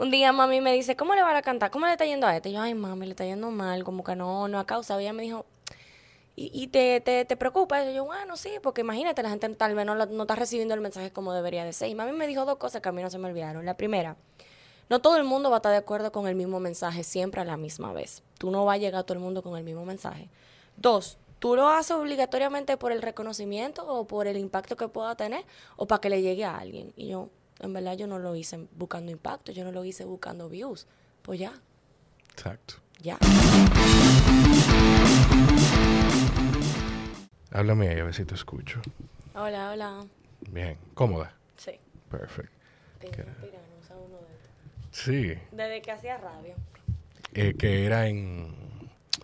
Un día mami me dice, ¿cómo le va a cantar? ¿Cómo le está yendo a este? Y yo, ay, mami, le está yendo mal, como que no, no ha causado. Y ella me dijo, ¿y, y te, te, te preocupa? Y yo, bueno, sí, porque imagínate, la gente tal vez no, no está recibiendo el mensaje como debería de ser. Y mami me dijo dos cosas que a mí no se me olvidaron. La primera, no todo el mundo va a estar de acuerdo con el mismo mensaje siempre a la misma vez. Tú no vas a llegar a todo el mundo con el mismo mensaje. Dos, tú lo haces obligatoriamente por el reconocimiento o por el impacto que pueda tener o para que le llegue a alguien. Y yo, en verdad, yo no lo hice buscando impacto, yo no lo hice buscando views. Pues ya, Exacto. ya. Háblame ahí a ver si te escucho. Hola, hola. Bien. ¿Cómoda? Sí. Perfecto. Sí. Desde que hacía radio. Eh, que era en...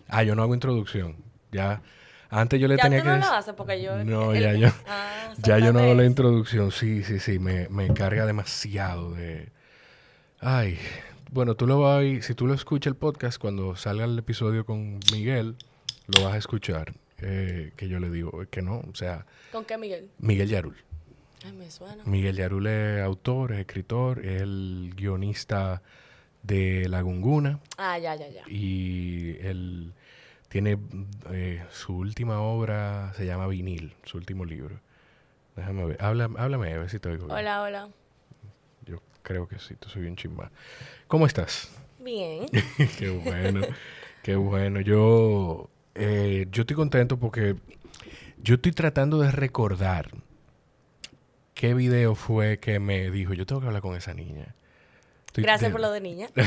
Ah, yo no hago introducción. Ya... Antes yo le Ya tenía tú que... no lo haces porque yo... No, el- ya yo... Ah, Ya yo no hago la introducción. Sí, sí, sí. Me, me carga demasiado de... Ay... Bueno, tú lo vas a oír- Si tú lo escuchas el podcast, cuando salga el episodio con Miguel, lo vas a escuchar. eh, que yo le digo que no. O sea, ¿Con qué, Miguel? Miguel Yarul. Ay, me suena. Miguel Yarul es autor, es escritor, es el guionista de La Gunguna Ah, ya, ya, ya. y él tiene eh, su última obra, se llama Vinil, su último libro. Déjame ver, Habla, háblame a ver si te oigo bien. Hola, hola. Yo creo que sí, tú soy un chimba. ¿Cómo estás? Bien. qué bueno, qué bueno. Yo, eh, yo estoy contento porque yo estoy tratando de recordar qué video fue que me dijo, yo tengo que hablar con esa niña. Estoy Gracias de- por lo de niña.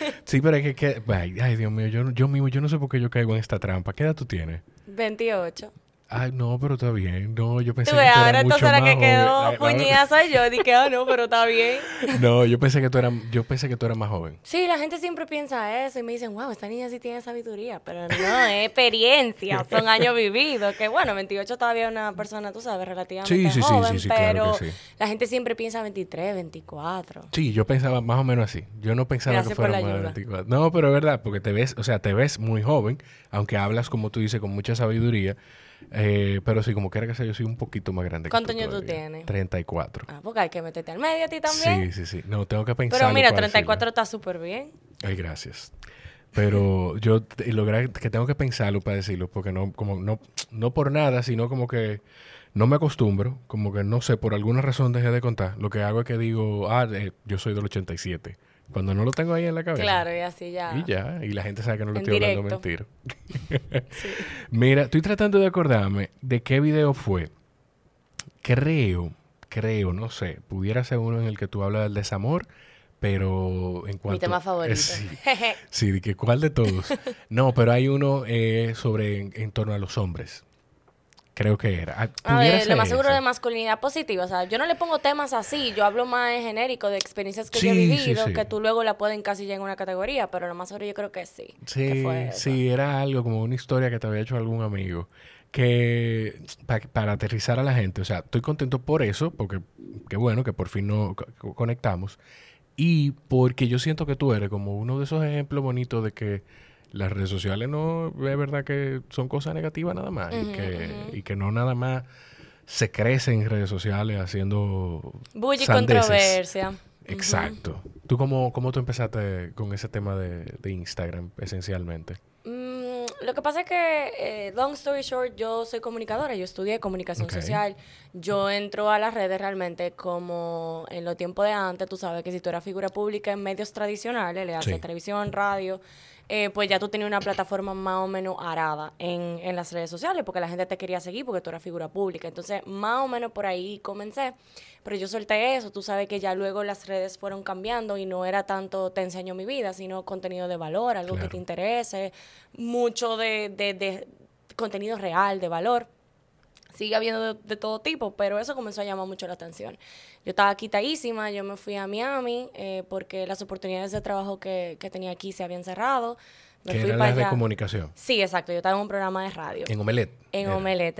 Sí, pero es que, que- ay, ay, Dios mío, yo, yo mismo, yo no sé por qué yo caigo en esta trampa. ¿Qué edad tú tienes? 28. Ay, no, pero está bien. No, yo pensé Tú que tú ahora eras mucho entonces la más que quedó joven. Puñida soy yo. Dije, ah, no, pero está bien. No, yo pensé que tú eras, yo pensé que tú eras más joven. Sí, la gente siempre piensa eso y me dicen, wow, esta niña sí tiene sabiduría. Pero no, es experiencia, son años vividos. Que bueno, 28 todavía es una persona, tú sabes, relativamente Sí, sí, sí, joven, sí, sí, claro pero que sí. la gente siempre piensa 23, 24. Sí, yo pensaba más o menos así. Yo no pensaba Gracias que fuera más de ayuda. 24. No, pero es verdad, porque te ves, o sea, te ves muy joven, aunque hablas, como tú dices, con mucha sabiduría. Eh, pero sí, como quiera que sea, yo soy un poquito más grande ¿Cuántos que tú años tú tienes? 34. Ah, porque hay que meterte al medio a ti también. Sí, sí, sí. No, tengo que pensar. pero mira, 34 está súper bien. Ay, gracias. Pero yo logré que tengo que pensarlo para decirlo, porque no, como no, no por nada, sino como que no me acostumbro, como que no sé, por alguna razón dejé de contar. Lo que hago es que digo, ah, eh, yo soy del 87. Cuando no lo tengo ahí en la cabeza. Claro, y así ya. Y ya, y la gente sabe que no En estoy hablando directo. mentira. Mira, estoy tratando de acordarme de qué video fue. Creo, creo, no sé, pudiera ser uno en el que tú hablas del desamor, pero en cuanto... Mi tema favorito. Eh, sí, sí, de que cuál de todos. No, pero hay uno eh, sobre en, en torno a los hombres. Creo que era. Ah, A ver, lo más seguro de masculinidad positiva. O sea, yo no le pongo temas así. Yo hablo más en genérico de experiencias que Sí, yo he vivido, sí. que tú luego la pueden encasillar en una categoría. Pero lo más seguro yo creo que sí. que Sí, fue sí, era algo como una historia que te había hecho algún amigo. Que pa- para aterrizar a la gente, o sea, estoy contento por eso, porque qué bueno que por fin co- conectamos. Y porque yo siento que tú eres como uno de esos ejemplos bonitos de que las redes sociales no es verdad que son cosas negativas nada más. y, que, y que no nada más se crece en redes sociales haciendo. Bulla y controversia. Exacto. ¿Tú cómo, cómo tú empezaste con ese tema de, de Instagram, esencialmente? Mm, lo que pasa es que, eh, long story short, yo soy comunicadora, yo estudié comunicación social. Yo entro a las redes realmente como en los tiempos de antes, tú sabes que si tú eras figura pública en medios tradicionales, le haces Sí. televisión, radio, eh, pues ya tú tenías una plataforma más o menos arada en, en las redes sociales, porque la gente te quería seguir porque tú eras figura pública. Entonces, más o menos por ahí comencé. Pero yo solté eso, tú sabes que ya luego las redes fueron cambiando y no era tanto te enseño mi vida, sino contenido de valor, algo que te interese, mucho de, de- de contenido real, de valor. Sigue habiendo de, de todo tipo, pero eso comenzó a llamar mucho la atención. Yo estaba quitadísima, yo me fui a Miami eh, porque las oportunidades de trabajo que, que tenía aquí se habían cerrado. Me Que fui era para la de comunicación. Sí, exacto, yo estaba en un programa de radio. En Omelet. En Sí.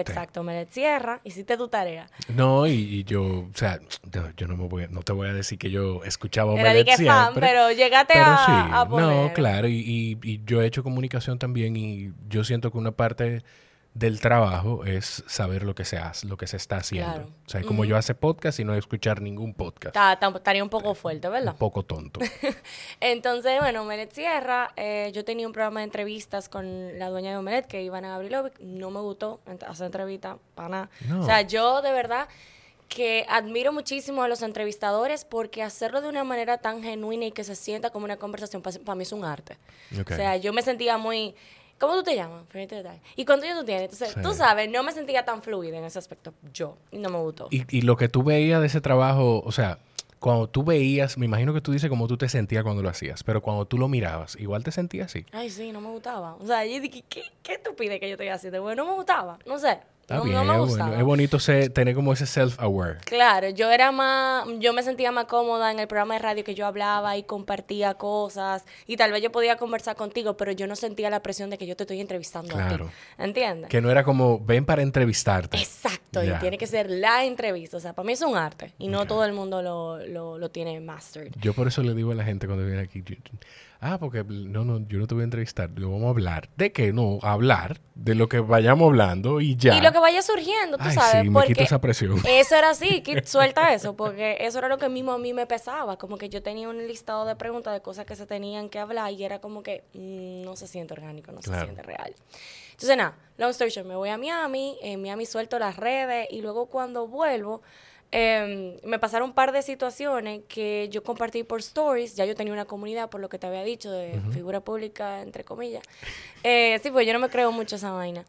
exacto. Omelette Sierra, hiciste tu tarea. No, y, y yo, o sea, yo, yo no me voy a- no te voy a decir que yo escuchaba Omelet que fan, siempre. pero llegaste pero a, sí, a poner. no, claro, y, y- y yo he hecho comunicación también y yo siento que una parte del trabajo es saber lo que se hace, lo que se está haciendo. Claro. O sea, como yo hace podcast y no escuchar ningún podcast. Ta- ta- Estaría un poco fuerte, ¿verdad? Un poco tonto. Entonces, bueno, Omelet cierra. eh, yo tenía un programa de entrevistas con la dueña de Omelet, que Ivana Gavrilovic. No me gustó hacer entrevista para nada. No. O sea, yo de verdad que admiro muchísimo a los entrevistadores porque hacerlo de una manera tan genuina y que se sienta como una conversación, para mí es un arte. O sea, yo me sentía muy... ¿Cómo tú te llamas? ¿Y cuánto yo tú tienes? Entonces, Sí. tú sabes, no me sentía tan fluida en ese aspecto. Yo. Y no me gustó. Y, y lo que tú veías de ese trabajo, o sea, cuando tú veías, me imagino que tú dices cómo tú te sentías cuando lo hacías, pero cuando tú lo mirabas, igual te sentías así. Ay, sí, no me gustaba. O sea, yo dije, ¿qué, qué estupidez que yo estoy haciendo? Bueno, no me gustaba. No sé. Está no, bien, no me es gustaba. bueno. Es bonito ser- tener como ese self-aware. Claro, yo era más, yo me sentía más cómoda en el programa de radio que yo hablaba y compartía cosas y tal vez yo podía conversar contigo, pero yo no sentía la presión de que yo te estoy entrevistando Claro. a ti. ¿Entiendes? Que no era como, ven para entrevistarte. Exacto, y tiene que ser la entrevista. O sea, para mí es un arte y no todo el mundo lo, lo, lo tiene mastered. Yo por eso le digo a la gente cuando viene aquí, ah, porque no, no, yo no te voy a entrevistar, yo vamos a hablar. ¿De qué? No, hablar de lo que vayamos hablando y ya. Y lo que vaya surgiendo, tú Ay, sabes, sí, me quito esa presión. eso era así, suelta eso, porque eso era lo que mismo a mí me pesaba, como que yo tenía un listado de preguntas de cosas que se tenían que hablar y era como que mm, no se siente orgánico, no Claro. se siente real. Entonces nada, long story short, me voy a Miami, en Miami suelto las redes y luego cuando vuelvo eh, me pasaron un par de situaciones que yo compartí por stories, ya yo tenía una comunidad por lo que te había dicho de figura pública, entre comillas. Eh, sí, pues yo no me creo mucho esa vaina.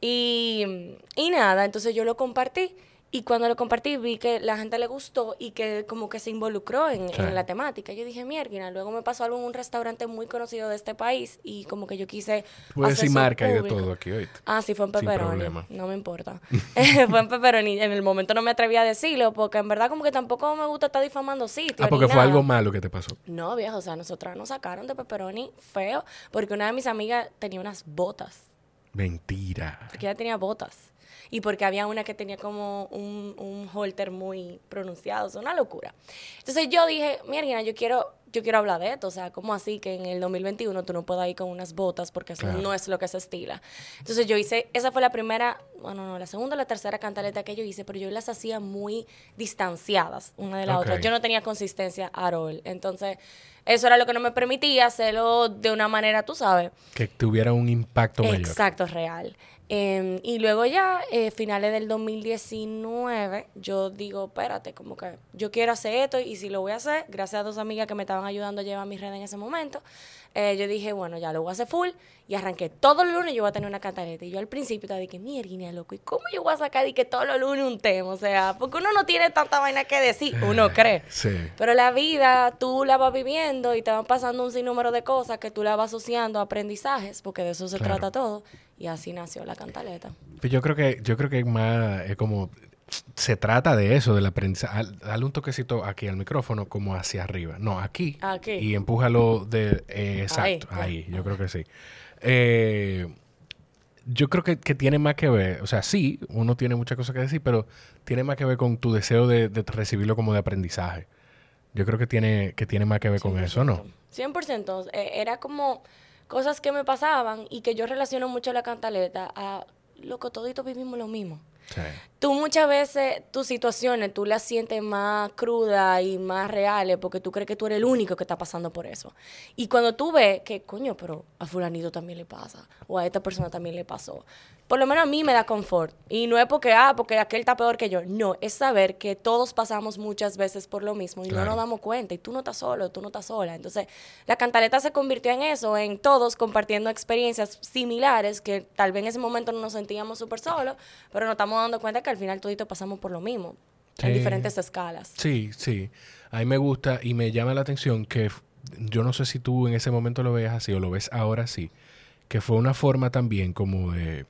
Y, y nada, entonces yo lo compartí y cuando lo compartí vi que la gente le gustó y que como que se involucró en, Sí. en la temática. Yo dije, mierda, luego me pasó algo en un restaurante muy conocido de este país y como que yo quise... Puedes decir marca y de todo aquí, oíste. Ah, sí, fue en Pepperoni. No me importa. fue en Pepperoni. En el momento no me atreví a decirlo porque en verdad como que tampoco me gusta estar difamando sitios. Ah, porque fue nada. algo malo que te pasó. No, viejo, o sea, nosotras nos sacaron de Pepperoni feo porque una de mis amigas tenía unas botas. Mentira. Porque ella tenía botas. Y porque había una que tenía como un, un holter muy pronunciado. Es una locura. Entonces yo dije, mierda, yo quiero, yo quiero hablar de esto. O sea, ¿cómo así que en el 2021 tú no puedas ir con unas botas? Porque eso Claro. no es lo que se estila. Entonces yo hice, esa fue la primera, bueno, no, la segunda o la tercera cantaleta que yo hice, pero yo las hacía muy distanciadas una de la Ok. otra. Yo no tenía consistencia at all. Entonces, eso era lo que no me permitía hacerlo de una manera, tú sabes, Que tuviera un impacto mayor. Exacto, real. Eh, y luego ya, eh, finales del 2019, yo digo, espérate, como que yo quiero hacer esto y si lo voy a hacer, gracias a dos amigas que me estaban ayudando a llevar mis redes en ese momento, eh, yo dije, bueno, ya lo voy a hacer full y arranqué todos los lunes yo voy a tener una cantareta. Y yo al principio estaba de que, mierda, loco, ¿y cómo yo voy a sacar de que todos los lunes un tema? O sea, porque uno no tiene tanta vaina que decir, uno cree. Sí. Pero la vida tú la vas viviendo y te van pasando un sinnúmero de cosas que tú la vas asociando a aprendizajes, porque de eso se Claro. trata todo. Y así nació la cantaleta. Pues yo creo que, yo creo que es más, es como, se trata de eso, del aprendizaje. Al- Dale un toquecito aquí al micrófono, como hacia arriba. No, aquí. Aquí. Y empújalo de, eh, exacto, Ahí, yo creo que sí. Eh, yo creo que, que tiene más que ver, o sea, sí, uno tiene muchas cosas que decir, pero tiene más que ver con tu deseo de, de recibirlo como de aprendizaje. Yo creo que tiene, que tiene más que ver con eso, ¿no? 100%. Eh, era como cosas que me pasaban y que yo relaciono mucho la cantaleta a, loco, toditos vivimos lo mismo. Tú muchas veces tus situaciones tú las sientes más crudas y más reales porque tú crees que tú eres el único que está pasando por eso. Y cuando tú ves que, coño, pero a fulanito también le pasa o a esta persona también le pasó, por lo menos a mí me da confort. Y no es porque, ah, porque aquel está peor que yo. No, es saber que todos pasamos muchas veces por lo mismo y Claro. no nos damos cuenta. Y tú no estás solo, tú no estás sola. Entonces, la cantaleta se convirtió en eso, en todos compartiendo experiencias similares que tal vez en ese momento no nos sentíamos súper solos, pero nos estamos dando cuenta que al final toditos pasamos por lo mismo, en diferentes escalas. Sí, sí. A mí me gusta y me llama la atención que yo no sé si tú en ese momento lo veas así o lo ves ahora sí, que fue una forma también como de...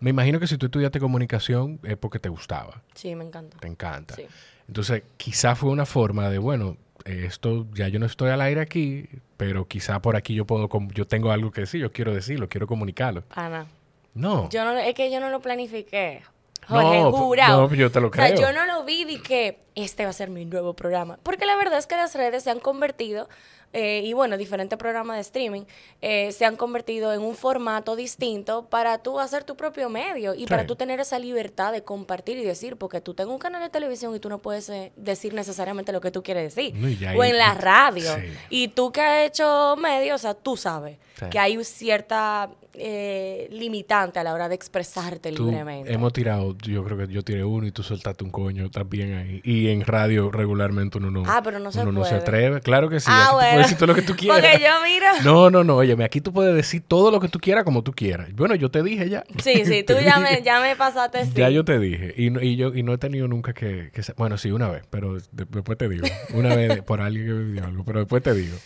Me imagino que si tú estudiaste comunicación es porque te gustaba, Sí, me encanta. te encanta. Sí. Entonces, quizá fue una forma de, bueno, esto ya yo no estoy al aire aquí, pero quizá por aquí yo puedo, yo tengo algo que decir, yo quiero decirlo, quiero comunicarlo. Ana, No. yo no, es que yo no lo planifiqué. Jorge, No, jurado. no, yo te lo O sea, creo. yo no lo vi y que este va a ser mi nuevo programa. Porque la verdad es que las redes se han convertido, eh, y bueno, diferentes programas de streaming, eh, se han convertido en un formato distinto para tú hacer tu propio medio y para tú tener esa libertad de compartir y decir, porque tú tengas un canal de televisión y tú no puedes eh, decir necesariamente lo que tú quieres decir. No, o en la radio. sí. Y tú que has hecho medio, o sea, tú sabes Sí. que hay cierta eh, limitante a la hora de expresarte Tú- libremente. hemos tirado, yo creo que yo tiré uno y tú soltaste un coño también ahí. Y en radio regularmente uno no, Ah, pero no se uno no se atreve. Claro que sí. Ah, bueno. Decir todo lo que tú quieras. Porque yo mira. No, no, no, óyeme, aquí tú puedes decir todo lo que tú quieras como tú quieras. Bueno, yo te dije ya. Sí, sí, tú ya me, ya me pasaste. Sí. Ya yo te dije. Y no, y yo y no he tenido nunca que, que Bueno, sí, una vez, pero de- después te digo. Una vez por alguien que me dio algo, pero después te digo.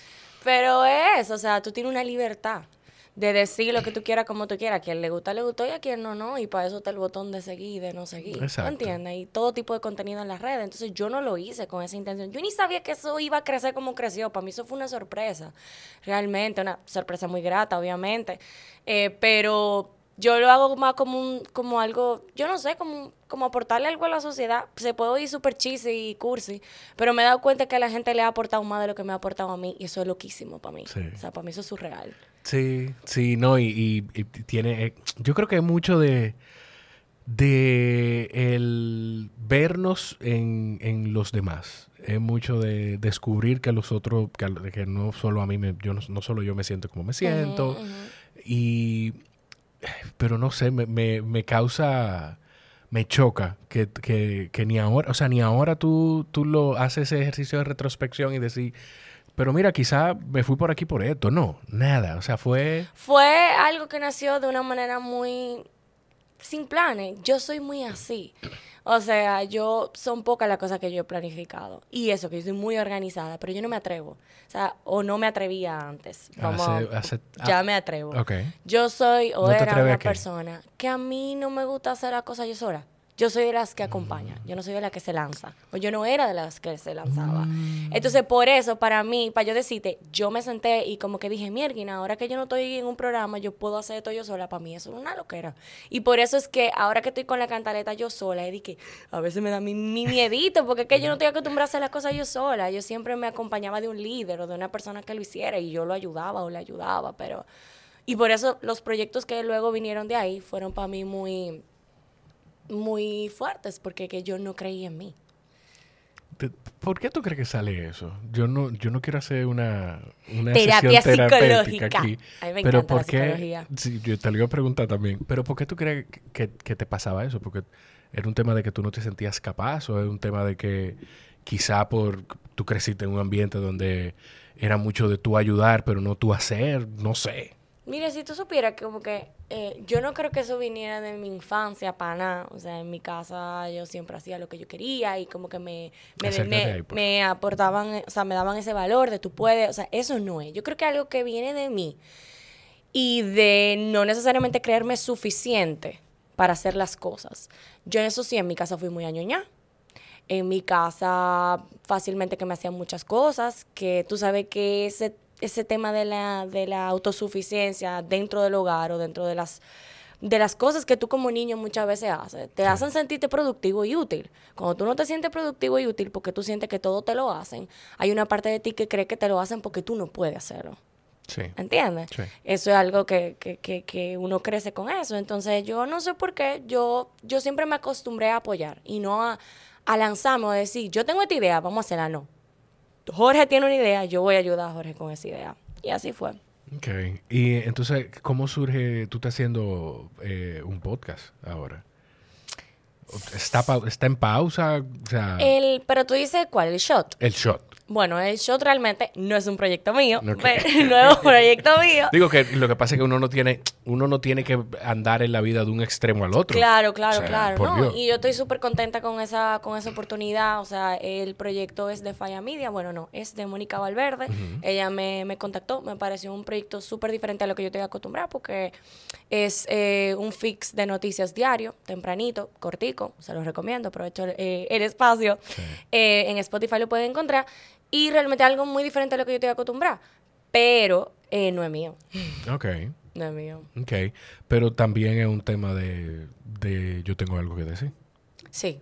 Pero es, o sea, tú tienes una libertad de decir lo que tú quieras como tú quieras. A quien le gusta, le gustó y a quien no, no. Y para eso está el botón de seguir y de no seguir. Exacto. ¿Entiendes? Y todo tipo de contenido en las redes. Entonces yo no lo hice con esa intención. Yo ni sabía que eso iba a crecer como creció. Para mí eso fue una sorpresa. Realmente, una sorpresa muy grata, obviamente. Eh, pero yo lo hago más como un, como algo, yo no sé, como, como aportarle algo a la sociedad. Se puede oír súper cheesy y cursi, pero me he dado cuenta que a la gente le ha aportado más de lo que me ha aportado a mí y eso es loquísimo para mí. Sí. O sea, para mí eso es surreal. Sí, sí, no, y, y- y tiene, eh, yo creo que hay mucho de, de el vernos en, en los demás. Es mucho de descubrir que los otros, que, no solo a mí, me, yo no, no solo yo me siento como me siento, y, pero no sé, me, me, me causa, me choca que, que, que ni ahora, o sea, ni ahora tú, tú lo haces ese ejercicio de retrospección y decir, pero mira, quizá me fui por aquí por esto. No, nada. O sea, fue. Fue algo que nació de una manera muy sin planes. Yo soy muy así. O sea, yo son pocas las cosas que yo he planificado. Y eso, que yo soy muy organizada, pero yo no me atrevo. O sea, o no me atrevía antes. Hace- hace- ya ah, me atrevo. Ok. Yo soy o ¿No te era una persona que a mí no me gusta hacer las cosas yo sola. Yo soy de las que acompaña, yo no soy de las que se lanza. O yo no era de las que se lanzaba. Entonces, por eso, para mí, para yo decirte, yo me senté y como que dije, mierda, ahora que yo no estoy en un programa, yo puedo hacer esto yo sola. Para mí eso es una loquera. Y por eso es que ahora que estoy con la cantaleta yo sola, es que a veces me da mi, mi miedito, porque es que yo no estoy acostumbrada a hacer las cosas yo sola. Yo siempre me acompañaba de un líder o de una persona que lo hiciera y yo lo ayudaba o le ayudaba, pero... Y por eso los proyectos que luego vinieron de ahí fueron para mí muy, muy fuertes, porque que yo no creí en mí. ¿Por qué tú crees que sale eso? Yo no, yo no quiero hacer una, una Terapia sesión psicológica. aquí. A mí me pero ¿por qué? Sí, yo te lo iba a preguntar también. Pero ¿por qué tú crees que, que te pasaba eso? Porque era un tema de que tú no te sentías capaz o es un tema de que quizá por tú creciste en un ambiente donde era mucho de tú ayudar, pero no tú hacer, no sé. Mire, si tú supieras que como que eh, yo no creo que eso viniera de mi infancia para nada. O sea, en mi casa yo siempre hacía lo que yo quería y como que me, me, me- ahí, pues. me aportaban, o sea, me daban ese valor de tú puedes. O sea, eso no es. Yo creo que algo que viene de mí y de no necesariamente creerme suficiente para hacer las cosas. Yo en eso sí, en mi casa fui muy añoñá. En mi casa fácilmente que me hacían muchas cosas, que tú sabes que ese, ese tema de la, de la autosuficiencia dentro del hogar o dentro de las, de las cosas que tú como niño muchas veces haces, te hacen sentirte productivo y útil. Cuando tú no te sientes productivo y útil porque tú sientes que todo te lo hacen, hay una parte de ti que cree que te lo hacen porque tú no puedes hacerlo. Sí. ¿Entiendes? Sí. Eso es algo que, que, que, que uno crece con eso. Entonces, yo no sé por qué, yo, yo siempre me acostumbré a apoyar y no a, a lanzarme o a decir, yo tengo esta idea, vamos a hacerla. No. Jorge tiene una idea, yo voy a ayudar a Jorge con esa idea. Y así fue. Ok. Y entonces, ¿cómo surge? Tú estás haciendo eh, un podcast ahora. ¿Está, ¿Está en pausa? O sea, El, pero tú dices, ¿cuál? El shot. el shot. Bueno, el shot realmente no es un proyecto mío. Pero no es un proyecto mío. Digo que lo que pasa es que uno no tiene, uno no tiene que andar en la vida de un extremo al otro. Claro, claro, O sea, claro. Y yo estoy súper contenta con esa, con esa oportunidad. O sea, el proyecto es de Falla Media. Bueno, no, es de Mónica Valverde. Ella me, me contactó. Me pareció un proyecto súper diferente a lo que yo estoy acostumbrada porque es eh, un fix de noticias diario, tempranito, cortico. Se los recomiendo. Aprovecho eh, el espacio. Eh, en Spotify lo pueden encontrar. Y realmente algo muy diferente a lo que yo estoy acostumbrada. Pero eh, no es mío. Ok. No es mío. Ok. Pero también es un tema de, de yo tengo algo que decir. Sí.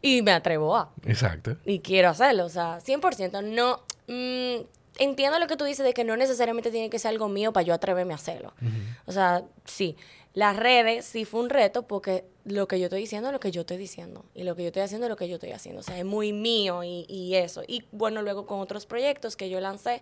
Y me atrevo a. Exacto. Y quiero hacerlo. O sea, 100%. No. mm, entiendo lo que tú dices de que no necesariamente tiene que ser algo mío para yo atreverme a hacerlo. O sea, sí. Las redes sí fue un reto porque lo que yo estoy diciendo es lo que yo estoy diciendo. Y lo que yo estoy haciendo es lo que yo estoy haciendo. O sea, es muy mío y, y eso. Y bueno, luego con otros proyectos que yo lancé,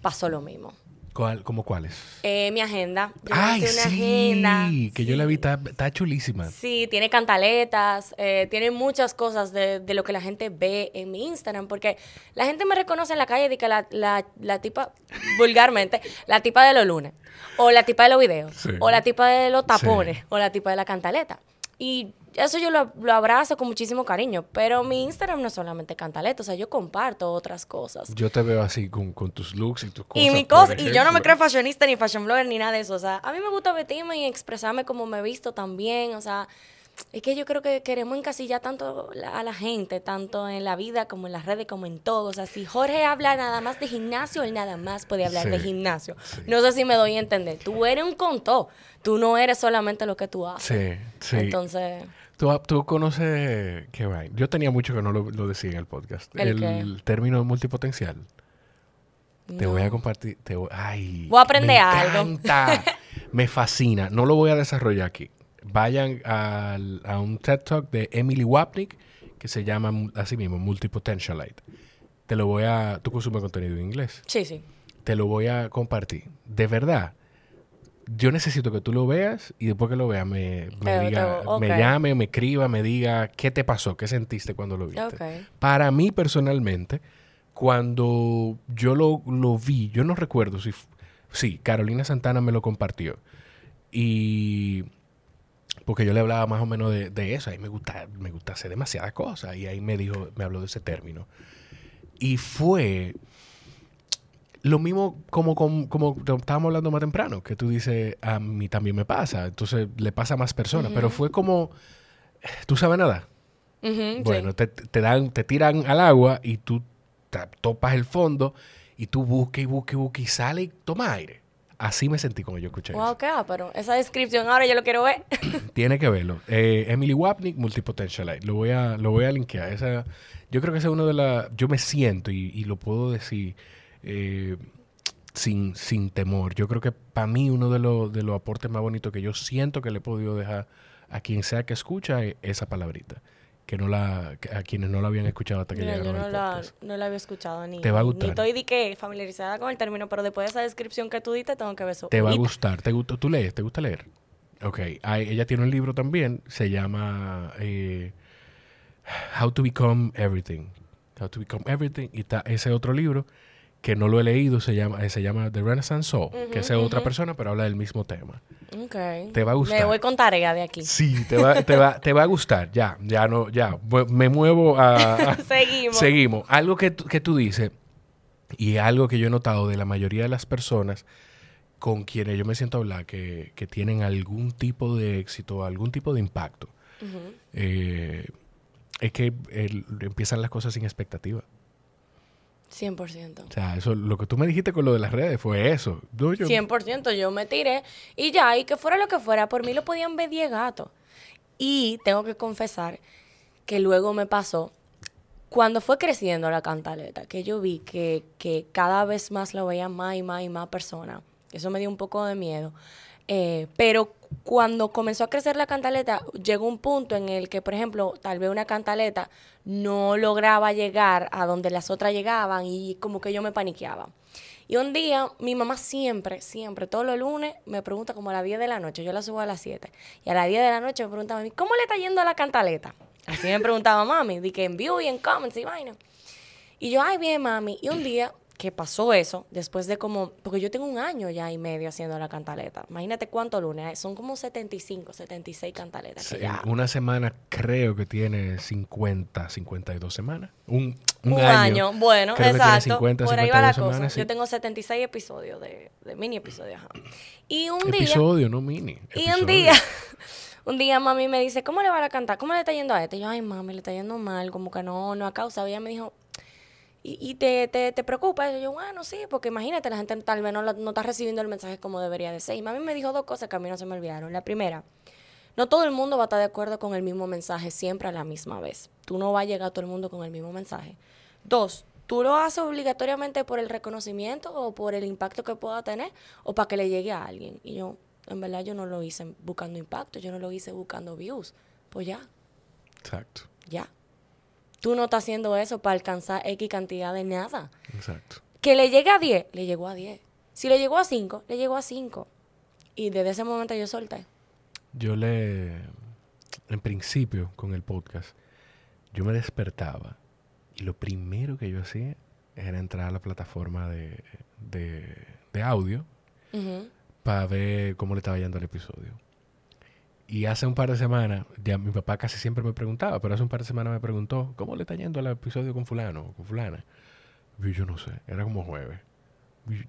pasó lo mismo. ¿Cuál, ¿Cómo cuáles? Eh, mi agenda. Yo Ay, una sí, agenda. que yo la vi, está, está chulísima. Sí, tiene cantaletas, eh, tiene muchas cosas de, de lo que la gente ve en mi Instagram, porque la gente me reconoce en la calle de que la, la, la tipa, vulgarmente, la tipa de los lunes, o la tipa de los videos, Sí. o la tipa de los tapones, o la tipa de la cantaleta. Y eso yo lo, lo abrazo con muchísimo cariño, pero mi Instagram no es solamente cantaleta, o sea, yo comparto otras cosas. Yo te veo así con, con tus looks y tus cosas. Y mi cosa, y yo no me creo fashionista ni fashion blogger ni nada de eso. O sea, a mí me gusta vestirme y expresarme como me he visto también. O sea, es que yo creo que queremos encasillar tanto a la gente, tanto en la vida como en las redes, como en todo. O sea, si Jorge habla nada más de gimnasio, él nada más puede hablar Sí, de gimnasio. sí. No sé si me doy a entender. Tú eres un contó. Tú no eres solamente lo que tú haces. Sí, sí. Entonces, ¿Tú, tú conoces qué va? Yo tenía mucho que no lo, lo decía en el podcast. ¿El término multipotencial. Te no. voy a compartir. Te voy, ay, Voy a aprender me algo. encanta, me fascina. No lo voy a desarrollar aquí. Vayan al- a un TED Talk de Emily Wapnick que se llama así mismo Multipotentialite. Te lo voy a. Tú consumes contenido en inglés. Sí, sí. Te lo voy a compartir. De verdad. Yo necesito que tú lo veas y después que lo veas me, me diga, me llame, me escriba, me diga qué te pasó, qué sentiste cuando lo viste. Para mí personalmente, cuando yo lo, lo vi, yo no recuerdo si... Sí, Carolina Santana me lo compartió. Y... Porque yo le hablaba más o menos de, de eso. Ahí me gusta, me gusta hacer demasiadas cosas. Y ahí me dijo, me habló de ese término. Y fue lo mismo como, como, como estábamos hablando más temprano, que tú dices, a mí también me pasa. Entonces le pasa a más personas. Pero fue como, ¿tú sabes nada? Bueno, te, te dan, te tiran al agua y tú topas el fondo y tú buscas y buscas y buscas y sale y toma aire. Así me sentí cuando yo escuché Wow, qué pero esa descripción ahora yo lo quiero ver. eso. Tiene que verlo. Eh, Emily Wapnick, Multipotentialite. Lo voy a, lo voy a linkear. Esa, yo creo que esa es uno de las... Yo me siento y, y lo puedo decir eh, sin, sin temor. Yo creo que para mí uno de los, de los aportes más bonitos que yo siento que le he podido dejar a quien sea que escucha es esa palabrita. Que no la, a quienes no la habían escuchado hasta que llegaron yo no al la, no la había escuchado ni, Te va a gustar. ni estoy de que familiarizada con el término, pero después de esa descripción que tú diste, tengo que ver eso. Te va a gustar. ¿Te gusta? ¿Tú lees? ¿Te gusta leer? Ok. Hay- ella tiene un libro también. Se llama eh, How to Become Everything. How to Become Everything. Y está ese otro libro que no lo he leído. Se llama, eh, se llama The Renaissance Soul. que esa es otra persona, pero habla del mismo tema. Ok. Te va a gustar. Me voy con tarea de aquí. Sí, te va, te va, te va a gustar. Ya, ya no, ya. Me muevo a... a- Seguimos. Seguimos. Algo que, tú- que tú dices, y algo que yo he notado de la mayoría de las personas con quienes yo me siento a hablar, que, que tienen algún tipo de éxito, algún tipo de impacto, eh, es que el- empiezan las cosas sin expectativa. 100%. O sea, eso, lo que tú me dijiste con lo de las redes fue eso. No, yo- 100%. Yo me tiré y ya, y que fuera lo que fuera, por mí lo podían ver 10 gatos. Y tengo que confesar que luego me pasó, cuando fue creciendo la cantaleta, que yo vi que, que cada vez más lo veían más y más y más personas. Eso me dio un poco de miedo. Eh, pero cuando comenzó a crecer la cantaleta, llegó un punto en el que, por ejemplo, tal vez una cantaleta no lograba llegar a donde las otras llegaban y como que yo me paniqueaba. Y un día, mi mamá siempre, siempre, todos los lunes, me pregunta como a las 10 de la noche, yo la subo a las 7, y a las 10 de la noche me preguntaba a mí, ¿cómo le está yendo a la cantaleta? Así me preguntaba mami, di que en view y en comments y vaina. Y yo, ay, bien, mami. Y un día que pasó eso, después de como, porque yo tengo un año ya y medio haciendo la cantaleta. Imagínate cuántos lunes, hay. son como 75, 76 cantaletas. que ya- una semana creo que tiene 50, 52 semanas. Un, un un año. año. Bueno, creo exacto. 50, Por ahí va la 52 cosa. sí. Yo tengo 76 episodios de, de mini episodios. ajá. Y un día... Episodio, no mini. Y un día, un día mami me dice, ¿cómo le va a cantar? ¿Cómo le está yendo a este? Y yo, ay, mami, le está yendo mal, como que no, no ha causado. Y ella me dijo, y, y te, te, te preocupa. Y yo, bueno, sí, porque imagínate, la gente tal vez no, no está recibiendo el mensaje como debería de ser. Y mami me dijo dos cosas que a mí no se me olvidaron. La primera, no todo el mundo va a estar de acuerdo con el mismo mensaje siempre a la misma vez. Tú no vas a llegar a todo el mundo con el mismo mensaje. Dos, tú lo haces obligatoriamente por el reconocimiento o por el impacto que pueda tener o para que le llegue a alguien. Y yo, en verdad, yo no lo hice buscando impacto, yo no lo hice buscando views. Pues ya, Exacto. ya. Tú no estás haciendo eso para alcanzar X cantidad de nada. Exacto. Que le llegue a 10, le llegó a 10. Si le llegó a 5, le llegó a 5. Y desde ese momento yo solté. Yo le, en principio, con el podcast, yo me despertaba y lo primero que yo hacía era entrar a la plataforma de, de, de audio para ver cómo le estaba yendo el episodio. Y hace un par de semanas, ya mi papá casi siempre me preguntaba, pero hace un par de semanas me preguntó, ¿cómo le está yendo el episodio con fulano o con fulana? Y yo no sé, era como jueves.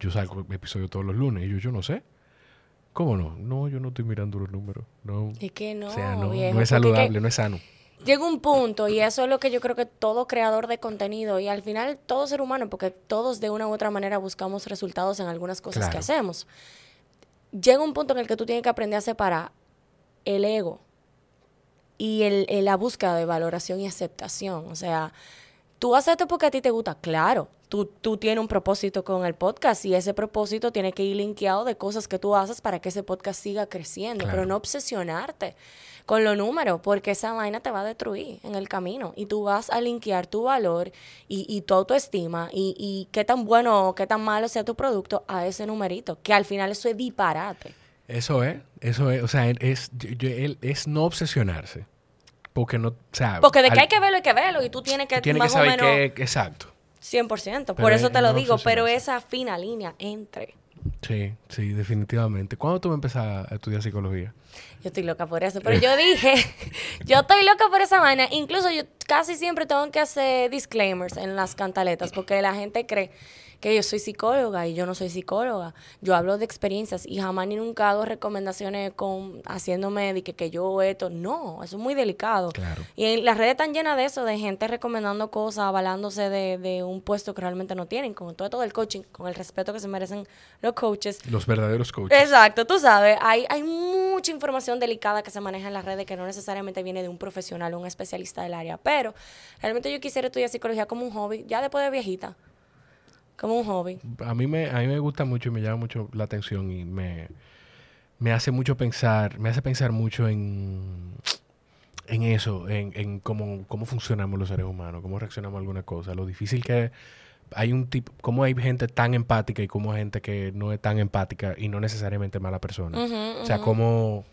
Yo salgo el episodio todos los lunes y yo, yo no sé. ¿Cómo no? No, yo no estoy mirando los números. No. Es que no, o sea, no, viejo, no es saludable, no es sano. Llega un punto, y eso es lo que yo creo que todo creador de contenido, y al final todo ser humano, porque todos de una u otra manera buscamos resultados en algunas cosas que hacemos. Llega un punto en el que tú tienes que aprender a separar el ego y el, el- la búsqueda de valoración y aceptación. O sea, tú haces esto porque a ti te gusta, claro. Tú, tú tienes un propósito con el podcast y ese propósito tiene que ir linkeado de cosas que tú haces para que ese podcast siga creciendo, Claro. pero no obsesionarte con los números, porque esa vaina te va a destruir en el camino y tú vas a linkear tu valor y, y tu autoestima y, y qué tan bueno o qué tan malo sea tu producto a ese numerito, que al final eso es disparate. Eso es, eso es, o sea, es, él- es no obsesionarse. Porque no, o sea, Porque de al- que hay que verlo, hay que verlo y tú tienes que tú tienes más que saber o menos... que, exacto. 100%, Pero por eso es te lo no digo, pero esa fina línea entre. Sí, sí, definitivamente. ¿Cuándo tú vas a estudiar psicología? Yo estoy loca por eso, pero yo dije, yo estoy loca por esa vaina. Incluso yo casi siempre tengo que hacer disclaimers en las cantaletas porque la gente cree que yo soy psicóloga y yo no soy psicóloga. Yo hablo de experiencias y jamás ni nunca hago recomendaciones con haciéndome de que, que yo esto. No, eso es muy delicado. Claro. Y en las redes están llenas de eso, de gente recomendando cosas, avalándose de, de un puesto que realmente no tienen, con todo, todo el coaching, con el respeto que se merecen los coaches. Los verdaderos coaches. Exacto, tú sabes, hay, hay mucha información delicada que se maneja en las redes que no necesariamente viene de un profesional o un especialista del área, pero realmente yo quisiera estudiar psicología como un hobby, ya después de viejita, como un hobby. A mí me, a mí me gusta mucho y me llama mucho la atención y me, me hace mucho pensar, me hace pensar mucho en, en eso, en, en cómo, cómo funcionamos los seres humanos, cómo reaccionamos a alguna cosa, lo difícil que hay un tipo, cómo hay gente tan empática y cómo hay gente que no es tan empática y no necesariamente mala persona. O sea, como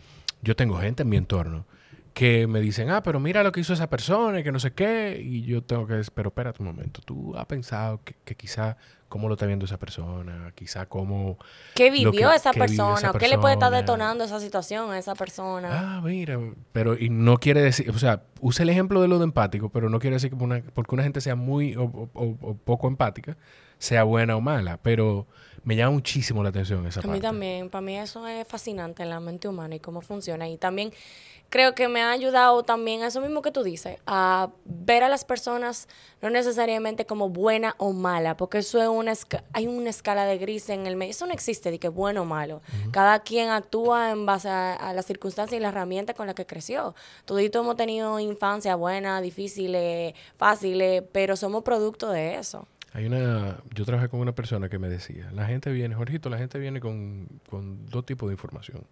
yo tengo gente en mi entorno que me dicen, ah, pero mira lo que hizo esa persona y que no sé qué. Y yo tengo que decir, pero espérate un momento, tú has pensado que, que quizá cómo lo está viendo esa persona, quizá cómo... ¿Qué vivió que- esa persona? esa ¿O ¿Qué le puede estar detonando esa situación a esa persona? Ah, mira, pero y no quiere decir, o sea, usa el ejemplo de lo de empático, pero no quiere decir que por una- porque una gente sea muy o, o- o- o poco empática, sea buena o mala, pero me llama muchísimo la atención esa A parte. mí también, para mí eso es fascinante en la mente humana y cómo funciona. Y también creo que me ha ayudado también a eso mismo que tú dices, a ver a las personas no necesariamente como buena o mala, porque eso es una hay una escala de gris en el medio. Eso no existe de que bueno o malo. Cada quien actúa en base a, a las circunstancias y la herramienta con la que creció. Todos hemos tenido infancia buena, difíciles, fáciles, pero somos producto de eso. Hay una, yo trabajé con una persona que me decía, la gente viene, Jorgito, la gente viene con, con dos tipos de información,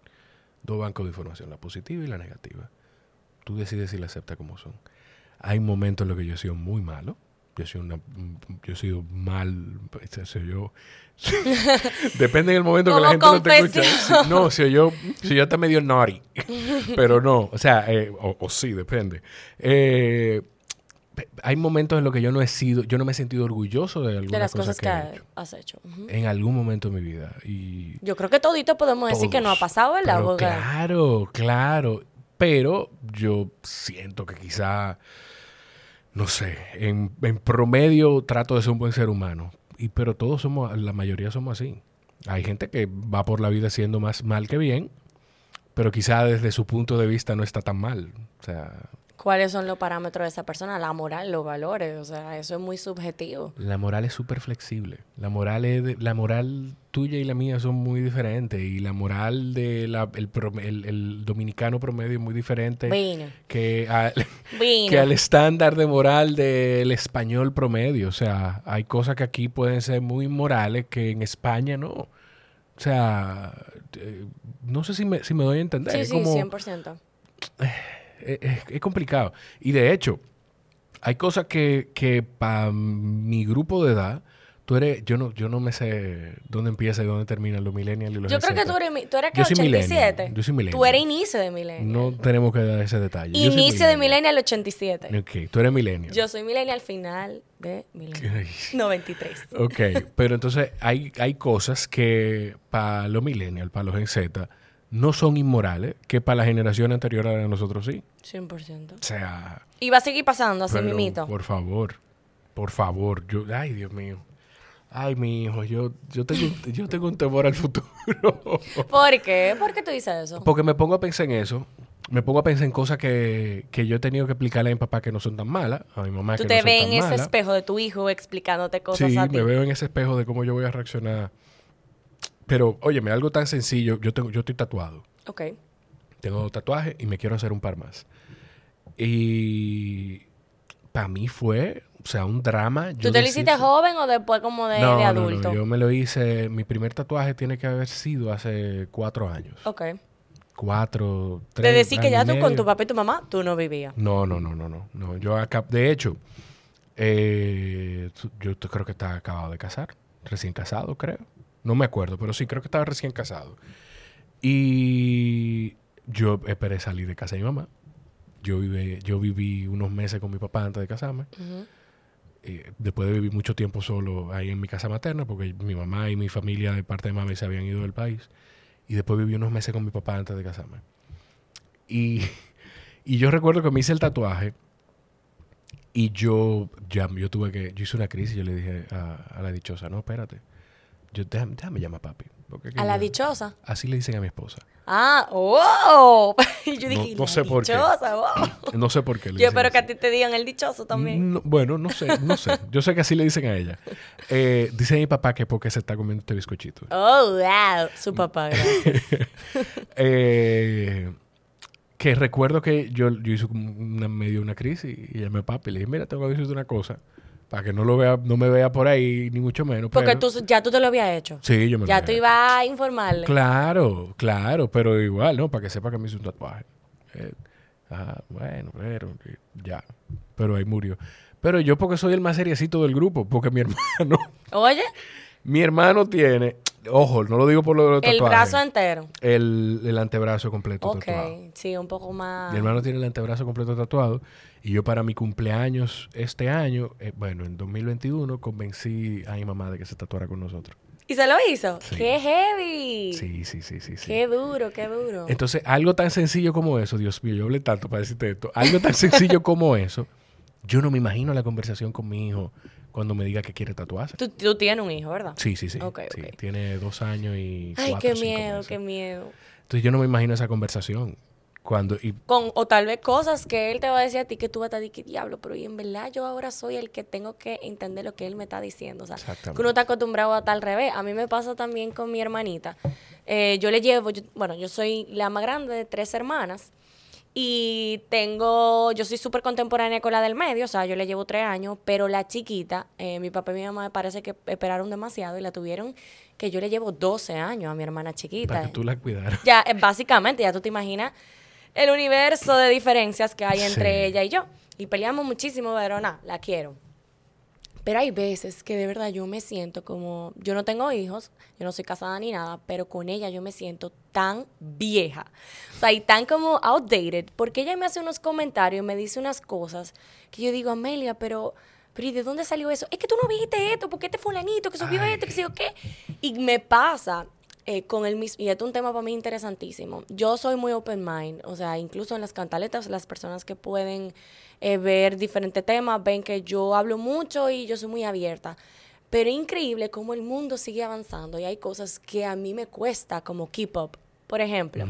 dos bancos de información, la positiva y la negativa. Tú decides si la aceptas como son. Hay momentos en los que yo he sido muy malo, yo he sido, una, yo he sido mal, o sea, yo, depende del momento que la gente no te escucha. Si- no, si yo, si yo está medio naughty, pero no, o sea, eh, o, o sí, depende. Eh, hay momentos en los que yo no he sido, yo no me he sentido orgulloso de algunas De las cosas cosas que, que he hecho. has hecho. En algún momento de mi vida. Y Yo creo que todito podemos decir que no ha pasado, ¿verdad? Pero claro, claro. Pero yo siento que quizá, no sé, en, en promedio trato de ser un buen ser humano. Y, pero todos somos, la mayoría somos así. Hay gente que va por la vida siendo más mal que bien, pero quizá desde su punto de vista no está tan mal. O sea, cuáles son los parámetros de esa persona, la moral, los valores, o sea, eso es muy subjetivo. La moral es súper flexible. La moral es de- la moral tuya y la mía son muy diferentes y la moral del el, prom- el- el dominicano promedio es muy diferente Vino, que, a- vino. que al estándar de moral del español promedio. O sea, hay cosas que aquí pueden ser muy morales que en España no. O sea, eh, no sé si me, si me doy a entender. Sí, sí, como- 100%. es, es- es complicado. Y de hecho, hay cosas que, que para mi grupo de edad, tú eres, yo no, yo no me sé dónde empieza y dónde terminan los millennials y los Yo creo que Z. tú eres, tú eres que Yo soy 87. millennial, yo soy millennial. Tú eres inicio de millennial. No tenemos que dar ese detalle. Inicio de millennial 87. Ok, tú eres millennial. Yo soy millennial final de millennial. 93. Ok, pero entonces hay, hay cosas que para los millennials, para los Gen Z, no son inmorales, que para la generación anterior a nosotros sí. 100%. O sea, Y va a seguir pasando así mimito. por favor, por favor, yo, ay Dios mío, ay mi hijo, yo, yo tengo, yo tengo un temor al futuro, ¿Por qué? ¿Por qué tú dices eso? porque me pongo a pensar en eso, me pongo a pensar en cosas que, que yo he tenido que explicarle a mi papá que no son tan malas, a mi mamá Tú que te no son ves tan en ese malas. espejo de tu hijo explicándote cosas Sí, a ti. me veo en ese espejo de cómo yo voy a reaccionar. Pero, óyeme, algo tan sencillo. Yo, tengo, yo estoy tatuado. Ok. Tengo dos tatuajes y me quiero hacer un par más. Y para mí fue, o sea, un drama. ¿Tú te lo hiciste joven o después como de, no, de no, no, adulto? yo me lo hice. Mi primer tatuaje tiene que haber sido hace cuatro años. Ok. Cuatro, tres. De decir que ya tú con tu papá y tu mamá, tú no vivías. No, no, no, no, no. no. Yo acá, de hecho, eh, yo creo que estaba acabado de casar. Recién casado, creo. No me acuerdo, pero sí, creo que estaba recién casado. Y yo esperé salir de casa de mi mamá. Yo, vive, yo viví unos meses con mi papá antes de casarme. Y después de vivir mucho tiempo solo ahí en mi casa materna, porque mi mamá y mi familia de parte de mami se habían ido del país. Y después viví unos meses con mi papá antes de casarme. Y, y yo recuerdo que me hice el tatuaje y yo, ya, yo tuve que, yo hice una crisis, yo le dije a, a la dichosa, no, espérate, yo, déjame, déjame llamar a papi. porque A la yo- dichosa. Así le dicen a mi esposa. Ah, oh. Y yo dije, no sé por qué. dichosa, wow. No sé por qué. le Yo espero que a ti te digan el dichoso también. No, bueno, no sé, no sé. Yo sé que así le dicen a ella. Eh, dice mi papá que porque se está comiendo este bizcochito. Oh, wow. Su papá, gracias. Eh, que recuerdo que yo, yo hice una, medio una crisis y llamé a papi y le dije, mira, tengo que decirte una cosa para que no lo vea, no me vea por ahí, ni mucho menos. Porque pero- tú, ya tú te lo habías hecho. Sí, yo me lo Ya había tú ibas a informarle. Claro, claro, pero igual, ¿no? Para que sepa que me hice un tatuaje. Eh, ah, bueno, pero eh, ya. Pero ahí murió. Pero yo porque soy el más seriecito del grupo, porque mi hermano, Oye, mi hermano tiene, ojo, no lo digo por lo de los el tatuajes, brazo entero. el, el antebrazo completo Ok, tatuado. sí, un poco más. Mi hermano tiene el antebrazo completo tatuado y yo para mi cumpleaños este año, eh, bueno, en 2021, convencí a mi mamá de que se tatuara con nosotros. ¿Y se lo hizo? Sí. ¡Qué heavy! Sí, sí, sí, sí, sí. Qué duro, qué duro. Entonces, algo tan sencillo como eso, Dios mío, yo hablé tanto para decirte esto, algo tan sencillo como eso, yo no me imagino la conversación con mi hijo cuando me diga que quiere tatuarse. Tú, tú tienes un hijo, ¿verdad? Sí, sí, sí. Ok, sí. ok. Tiene dos años y Ay, cuatro, qué cinco miedo, meses. qué miedo. Entonces, yo no me imagino esa conversación. Cuando, y Con, o tal vez cosas que él te va a decir a ti que tú vas a estar que diablo, pero y en verdad yo ahora soy el que tengo que entender lo que él me está diciendo. O sea, que uno está acostumbrado a estar al revés. A mí me pasa también con mi hermanita. Eh, yo le llevo, yo- bueno, yo soy la más grande de tres hermanas. Y tengo, yo soy súper contemporánea con la del medio, o sea, yo le llevo tres años, pero la chiquita, eh, mi papá y mi mamá me parece que esperaron demasiado y la tuvieron, que yo le llevo 12 años a mi hermana chiquita. para que tú la cuidaras. Ya, eh, básicamente, ya tú te imaginas el universo de diferencias que hay entre Sí. ella y yo. Y peleamos muchísimo, pero nada, la quiero. Pero hay veces que de verdad yo me siento como, yo no tengo hijos, yo no soy casada ni nada, pero con ella yo me siento tan vieja. O sea, y tan como outdated, porque ella me hace unos comentarios, me dice unas cosas que yo digo, Amelia, pero, pero ¿y de dónde salió eso? Es que tú no viste esto, porque este fulanito que subió Ay. esto, que sé yo qué. Y me pasa eh, con el mismo, y es un tema para mí interesantísimo. Yo soy muy open mind, o sea, incluso en las cantaletas, las personas que pueden eh, ver diferentes temas ven que yo hablo mucho y yo soy muy abierta. Pero es increíble cómo el mundo sigue avanzando y hay cosas que a mí me cuesta como keep up. Por ejemplo,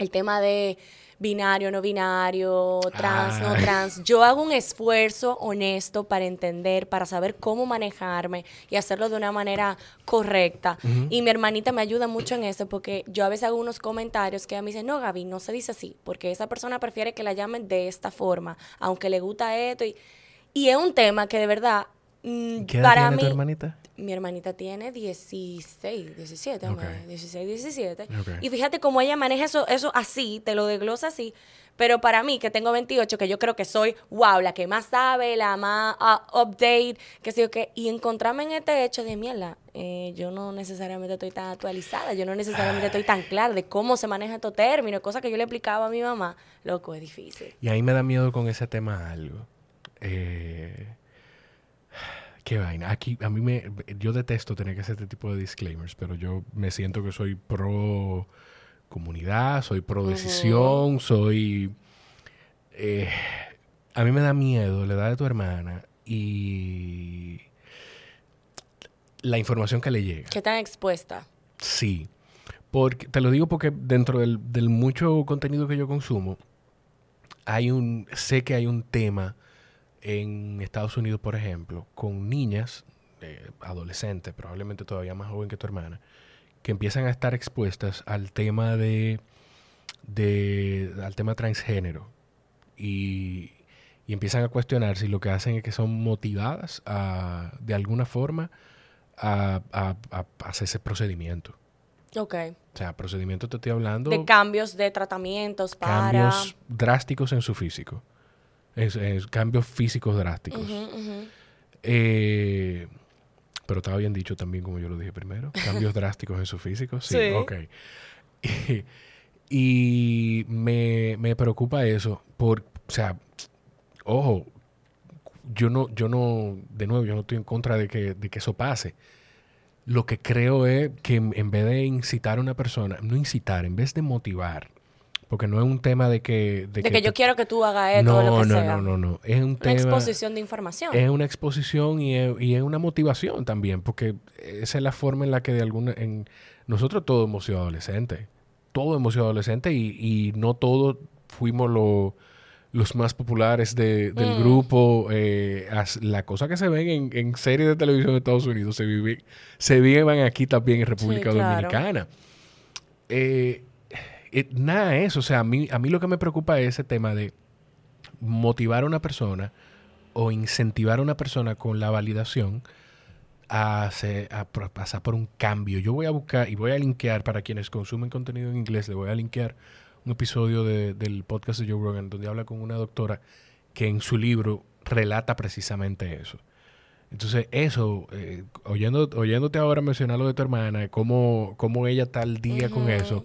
el tema de binario, no binario, trans, no trans. Yo hago un esfuerzo honesto para entender, para saber cómo manejarme y hacerlo de una manera correcta. Y mi hermanita me ayuda mucho en eso porque yo a veces hago unos comentarios que ella me dice, no, Gaby, no se dice así, porque esa persona prefiere que la llamen de esta forma, aunque le gusta esto. Y, y es un tema que de verdad, mm, ¿Qué edad para tiene mí... tu hermanita? Mi hermanita tiene 16, 17, Ok. hombre, 16, 17. Ok. Y fíjate cómo ella maneja eso, eso así, te lo desglosa así. Pero para mí, que tengo 28, que yo creo que soy, wow, la que más sabe, la más ah, update, que sé yo qué, y encontrarme en este hecho de mierda, eh, yo no necesariamente estoy tan actualizada, yo no necesariamente estoy tan clara de cómo se maneja estos términos, cosas que yo le explicaba a mi mamá, loco, es difícil. Y ahí me da miedo con ese tema algo. Eh, qué vaina. Aquí, a mí me. Yo detesto tener que hacer este tipo de disclaimers, pero yo me siento que soy pro comunidad, soy pro decisión, soy. eh, a mí me da miedo la edad de tu hermana y. La información que le llega. ¿Qué tan expuesta? Sí. Porque, te lo digo porque dentro del, del mucho contenido que yo consumo, hay un, sé que hay un tema en Estados Unidos, por ejemplo, con niñas, eh, adolescentes, probablemente todavía más joven que tu hermana, que empiezan a estar expuestas al tema de, de al tema transgénero y, y empiezan a cuestionar si lo que hacen es que son motivadas a, de alguna forma a, a- a hacer ese procedimiento. Ok. O sea, procedimiento te estoy hablando De cambios de tratamientos para... cambios drásticos en su físico. Es, es cambios físicos drásticos. Eh, pero estaba bien dicho también, como yo lo dije primero. Cambios drásticos en su físico. Sí, Sí. ok. Y, me, me preocupa eso. Por, o sea, ojo, yo no, yo no, de nuevo, yo no estoy en contra de que, de que eso pase. Lo que creo es que en vez de incitar a una persona, no incitar, en vez de motivar, porque no es un tema de que... De que yo tú- quiero que tú hagas esto no, o lo que no, sea. no, no, no. Es un Una tema... exposición de información. Es una exposición y es, y es una motivación también, porque esa es la forma en la que de alguna... En, nosotros todos hemos sido adolescentes. Todos hemos sido adolescentes y, y no todos fuimos lo- los más populares de- del Mm. grupo. Eh, as- la cosa que se ven en, en series de televisión de Estados Unidos se, vive, se viven aquí también en República Sí, claro. Dominicana. Eh, eh, nada de eso. O sea, a mí, a mí lo que me preocupa es ese tema de motivar a una persona o incentivar a una persona con la validación a, hacer- a pro- pasar por un cambio. Yo voy a buscar y voy a linkear para quienes consumen contenido en inglés, le voy a linkear un episodio de- del podcast de Joe Rogan donde habla con una doctora que en su libro relata precisamente eso. Entonces, eso, eh, oyendo, oyéndote ahora mencionar lo de tu hermana, cómo, cómo ella está al día con eso,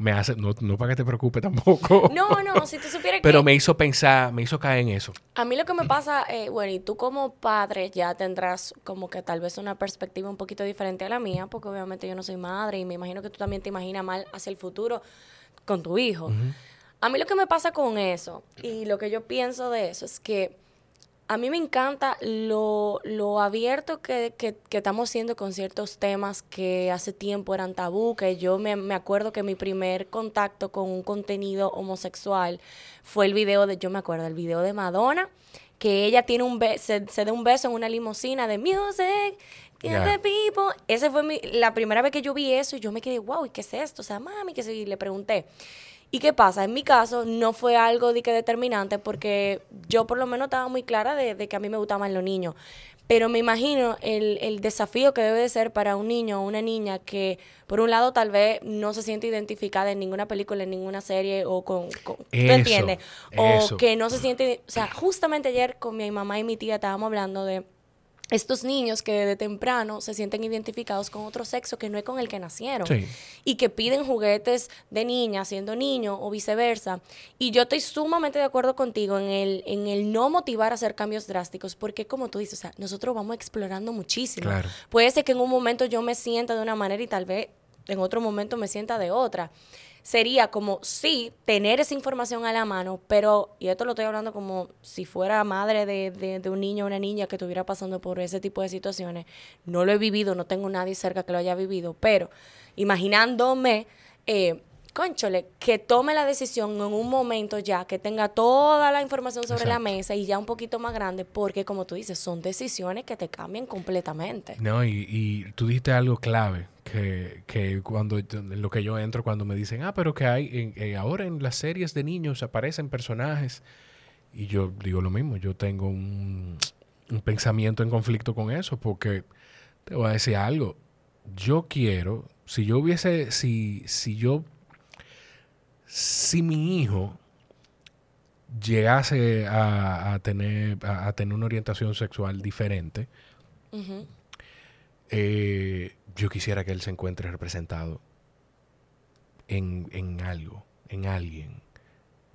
me hace, no, no para que te preocupe tampoco, No, no, si tú supieras pero que me hizo pensar, me hizo caer en eso. a mí lo que me pasa, eh, bueno, y tú como padre ya tendrás como que tal vez una perspectiva un poquito diferente a la mía, porque obviamente yo no soy madre y me imagino que tú también te imaginas mal hacia el futuro con tu hijo. A mí lo que me pasa con eso y lo que yo pienso de eso es que a mí me encanta lo, lo abierto que, que- que estamos siendo con ciertos temas que hace tiempo eran tabú, que yo me, me acuerdo que mi primer contacto con un contenido homosexual fue el video de, yo me acuerdo, el video de Madonna, que ella tiene un be- se, se da un beso en una limusina de music, the people. Esa fue mi- la primera vez que yo vi eso y yo me quedé, wow, ¿y qué es esto? O sea, mami, que Y le pregunté. ¿Y qué pasa? En mi caso no fue algo de que determinante porque yo por lo menos estaba muy clara de, de que a mí me gustaban los niños. Pero me imagino el, el desafío que debe de ser para un niño o una niña que, por un lado, tal vez no se siente identificada en ninguna película, en ninguna serie o con... con- ¿Tú Eso, entiendes? O eso. que no se siente... O sea, justamente ayer con mi mamá y mi tía estábamos hablando de estos niños que de temprano se sienten identificados con otro sexo que no es con el que nacieron Sí. y que piden juguetes de niña siendo niño o viceversa. Y yo estoy sumamente de acuerdo contigo en el, en el no motivar a hacer cambios drásticos, porque como tú dices, o sea, nosotros vamos explorando muchísimo. Claro. Puede ser que en un momento yo me sienta de una manera y tal vez en otro momento me sienta de otra. Sería como, sí, tener esa información a la mano, pero, y esto lo estoy hablando como si fuera madre de, de- de un niño o una niña que estuviera pasando por ese tipo de situaciones. No lo he vivido, no tengo nadie cerca que lo haya vivido, pero imaginándome, eh, conchole, que tome la decisión en un momento ya, que tenga toda la información sobre la mesa y ya un poquito más grande, porque como tú dices, son decisiones que te cambian completamente. No, y, y tú dijiste algo clave, que, que cuando en lo que yo entro, cuando me dicen, ah, pero que hay, en- eh, ahora en las series de niños aparecen personajes, y yo digo lo mismo, yo tengo un, un pensamiento en conflicto con eso, porque te voy a decir algo, yo quiero, si yo hubiese, si, si yo, si mi hijo llegase a, a tener, a- a tener una orientación sexual diferente, eh, yo quisiera que él se encuentre representado en, en algo, en alguien.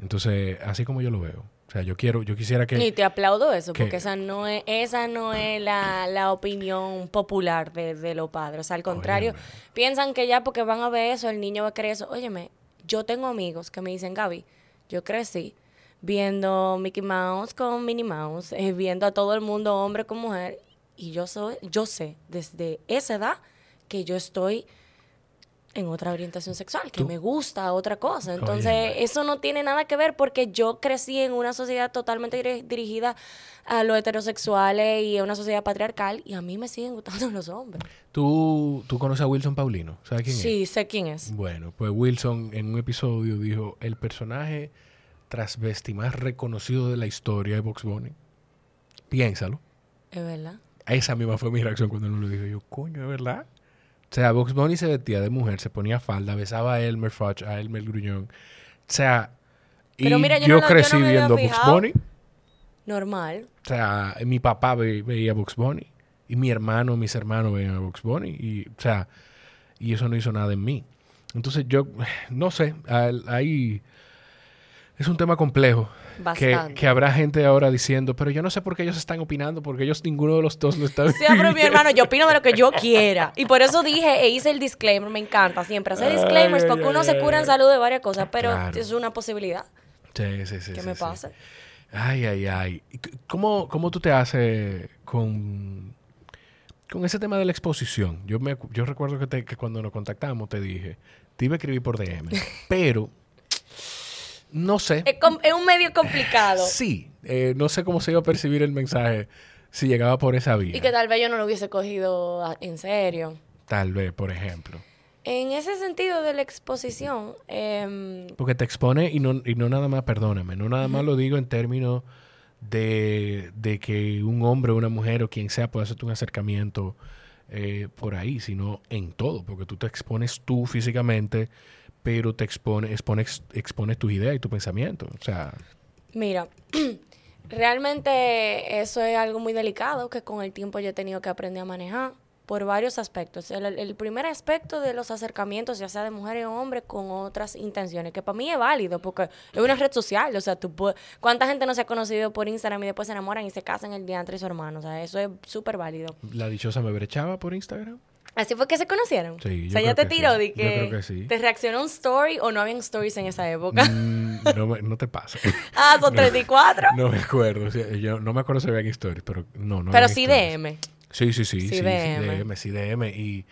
Entonces, así como yo lo veo. O sea, yo quiero, yo quisiera que... Y te aplaudo eso, que- porque esa no es, esa no es la, la opinión popular de, de los padres. O sea, al contrario, Óyeme. piensan que ya porque van a ver eso, el niño va a querer eso. Óyeme, yo tengo amigos que me dicen, Gaby, yo crecí viendo Mickey Mouse con Minnie Mouse, eh, viendo a todo el mundo, hombre con mujer, y yo soy, yo sé desde esa edad que yo estoy en otra orientación sexual, que Tú- me gusta otra cosa. Entonces, eso no tiene nada que ver porque yo crecí en una sociedad totalmente diri- dirigida a los heterosexuales y a una sociedad patriarcal y a mí me siguen gustando los hombres. ¿Tú, tú conoces a Wilson Paulino, ¿sabes quién es? Sí, sé quién es. Bueno, pues Wilson en un episodio dijo, el personaje transvesti más reconocido de la historia de Box Bunny. Piénsalo. Es verdad. Esa misma fue mi reacción cuando él me lo dijo. Yo, coño, ¿es verdad? O sea, Box Bunny se vestía de mujer, se ponía falda, besaba a Elmer Fudd, a Elmer Gruñón. O sea, Pero y mira, yo yo, no lo- yo crecí no viendo Box. Bunny. Normal. O sea, mi papá ve- veía Box Bunny. Y mi hermano, mis hermanos veían a Box Bunny. Y, o sea, y eso no hizo nada en mí. Entonces yo, no sé, ahí es un tema complejo. Que, Bastante. que habrá gente ahora diciendo, pero yo no sé por qué ellos están opinando, porque ellos ninguno de los dos lo está Sí, pero mi hermano, yo opino de lo que yo quiera. Y por eso dije e hice el disclaimer. Me encanta siempre hacer disclaimers ay, porque uno ay, se cura en salud de varias cosas, pero Claro. es una posibilidad Sí, sí, sí. que sí, me sí. pase. Ay, ay, ay. ¿Y c- ¿Cómo, cómo tú te haces con, con ese tema de la exposición? Yo, me, yo recuerdo que, te- que cuando nos contactamos te dije, te iba a escribir por DM, pero no sé. Es, un medio complicado. Sí, eh, no sé cómo se iba a percibir el mensaje si llegaba por esa vía. Y que tal vez yo no lo hubiese cogido a- en serio. Tal vez, por ejemplo. En ese sentido de la exposición, em, Porque te expone y no, y no nada más, perdóname, no nada más lo digo en términos de, de que un hombre o una mujer o quien sea pueda hacerte un acercamiento eh, por ahí, sino en todo, porque tú te expones tú físicamente, pero te expone, expones, expones tus ideas y tu pensamiento. O sea, mira, realmente eso es algo muy delicado que con el tiempo yo he tenido que aprender a manejar por varios aspectos. El, el primer aspecto de los acercamientos, ya sea de mujeres o hombres, con otras intenciones, que para mí es válido, porque es una red social. O sea, tú ¿cuánta gente no se ha conocido por Instagram y después se enamoran y se casan el día entre su hermano? O sea, eso es súper válido. la dichosa me brechaba por Instagram. Así fue que se conocieron. Sí, o yo sea, ya te tiró sí. de Yo que, creo que sí. te reaccionó un story o no habían stories en esa época. Mm, no, me- no te pasa. ah, son 34. No me acuerdo. o sea, yo no me acuerdo si habían stories, pero no, no Pero sí stories. DM. Sí, sí, sí, Sí, sí, sí, DM. DM, sí, DM. Y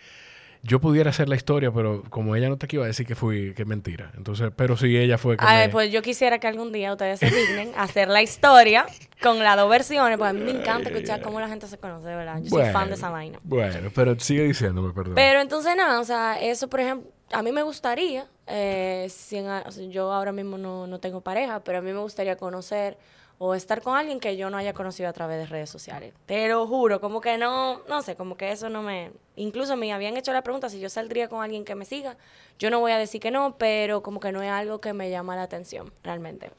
yo pudiera hacer la historia, pero como ella no te iba a decir que fui, que es mentira. Entonces, pero sí, ella fue que me- pues yo quisiera que algún día ustedes se dignen a hacer la historia con las dos versiones, porque a mí me encanta escuchar cómo la gente se conoce, verdad. Yo soy fan de esa vaina. Bueno, pero sigue diciéndome, perdón. Pero entonces nada, o sea, eso por ejemplo, a mí me gustaría, eh, si en a- o sea, yo ahora mismo no, no tengo pareja, pero a mí me gustaría conocer o estar con alguien que yo no haya conocido a través de redes sociales. Te lo juro, como que no, no sé, como que eso no me... Incluso me habían hecho la pregunta si yo saldría con alguien que me siga. Yo no voy a decir que no, pero como que no es algo que me llama la atención, realmente.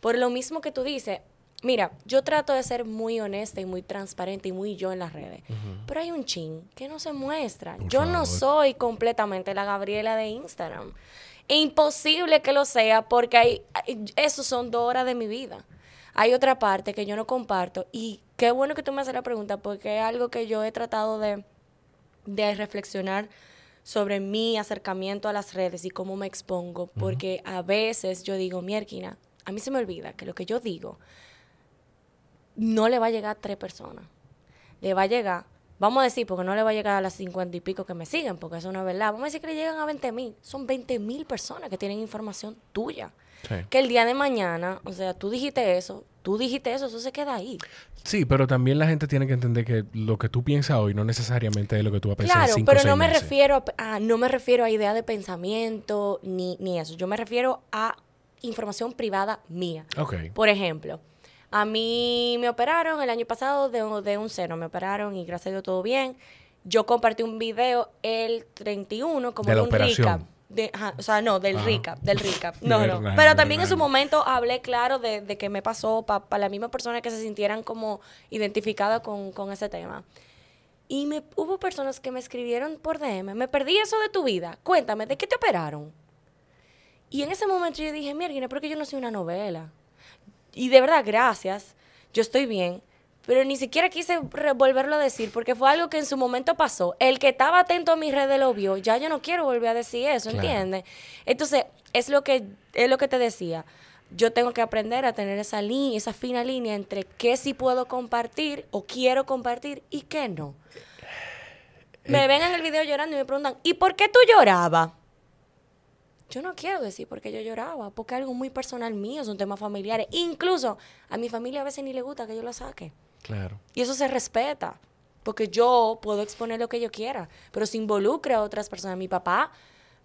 Por lo mismo que tú dices, mira, yo trato de ser muy honesta y muy transparente y muy yo en las redes, pero hay un chin que no se muestra. Por yo no soy completamente la Gabriela de Instagram. Imposible que lo sea porque hay, hay- esos son dos horas de mi vida. Hay otra parte que yo no comparto y qué bueno que tú me haces la pregunta porque es algo que yo he tratado de, de reflexionar sobre mi acercamiento a las redes y cómo me expongo porque a veces yo digo, mierquina, a mí se me olvida que lo que yo digo no le va a llegar a tres personas. Le va a llegar vamos a decir, porque no le va a llegar a las 50 y pico que me siguen, porque eso no es verdad. Vamos a decir que le llegan a 20 mil. Son 20 mil personas que tienen información tuya. Sí. Que el día de mañana, o sea, tú dijiste eso, tú dijiste eso, eso se queda ahí. Sí, pero también la gente tiene que entender que lo que tú piensas hoy no necesariamente es lo que tú vas a pensar en Claro, cinco pero seis no me meses. refiero a, a- no me refiero a idea de pensamiento ni, ni eso. Yo me refiero a información privada mía. Ok. Por ejemplo, a mí me operaron el año pasado de, un- de un seno, me operaron y gracias a Dios todo bien. Yo compartí un video el 31 como De la un operación. recap. De, ajá, o sea, no, del Ajá. recap, del recap. No, no. Verdad, Pero también en su momento hablé claro de, de qué me pasó para la misma persona que se sintieran como identificadas con, con ese tema. Y me, hubo personas que me escribieron por DM, me perdí eso de tu vida, cuéntame, ¿de qué te operaron? Y en ese momento yo dije, mierda, porque yo no soy una novela. Y de verdad, gracias, yo estoy bien, pero ni siquiera quise volverlo a decir porque fue algo que en su momento pasó. El que estaba atento a mis redes lo vio, ya yo no quiero volver a decir eso, Claro. ¿entiendes? Entonces, es lo que es lo que te decía. Yo tengo que aprender a tener esa línea, esa fina línea entre qué sí puedo compartir o quiero compartir y qué no. Me ven en el video llorando y me preguntan, ¿y por qué tú llorabas? Yo no quiero decir por qué yo lloraba, porque es algo muy personal mío, son temas familiares. Incluso a mi familia a veces ni le gusta que yo lo saque. Claro. Y eso se respeta, porque yo puedo exponer lo que yo quiera, pero se involucra a otras personas. Mi papá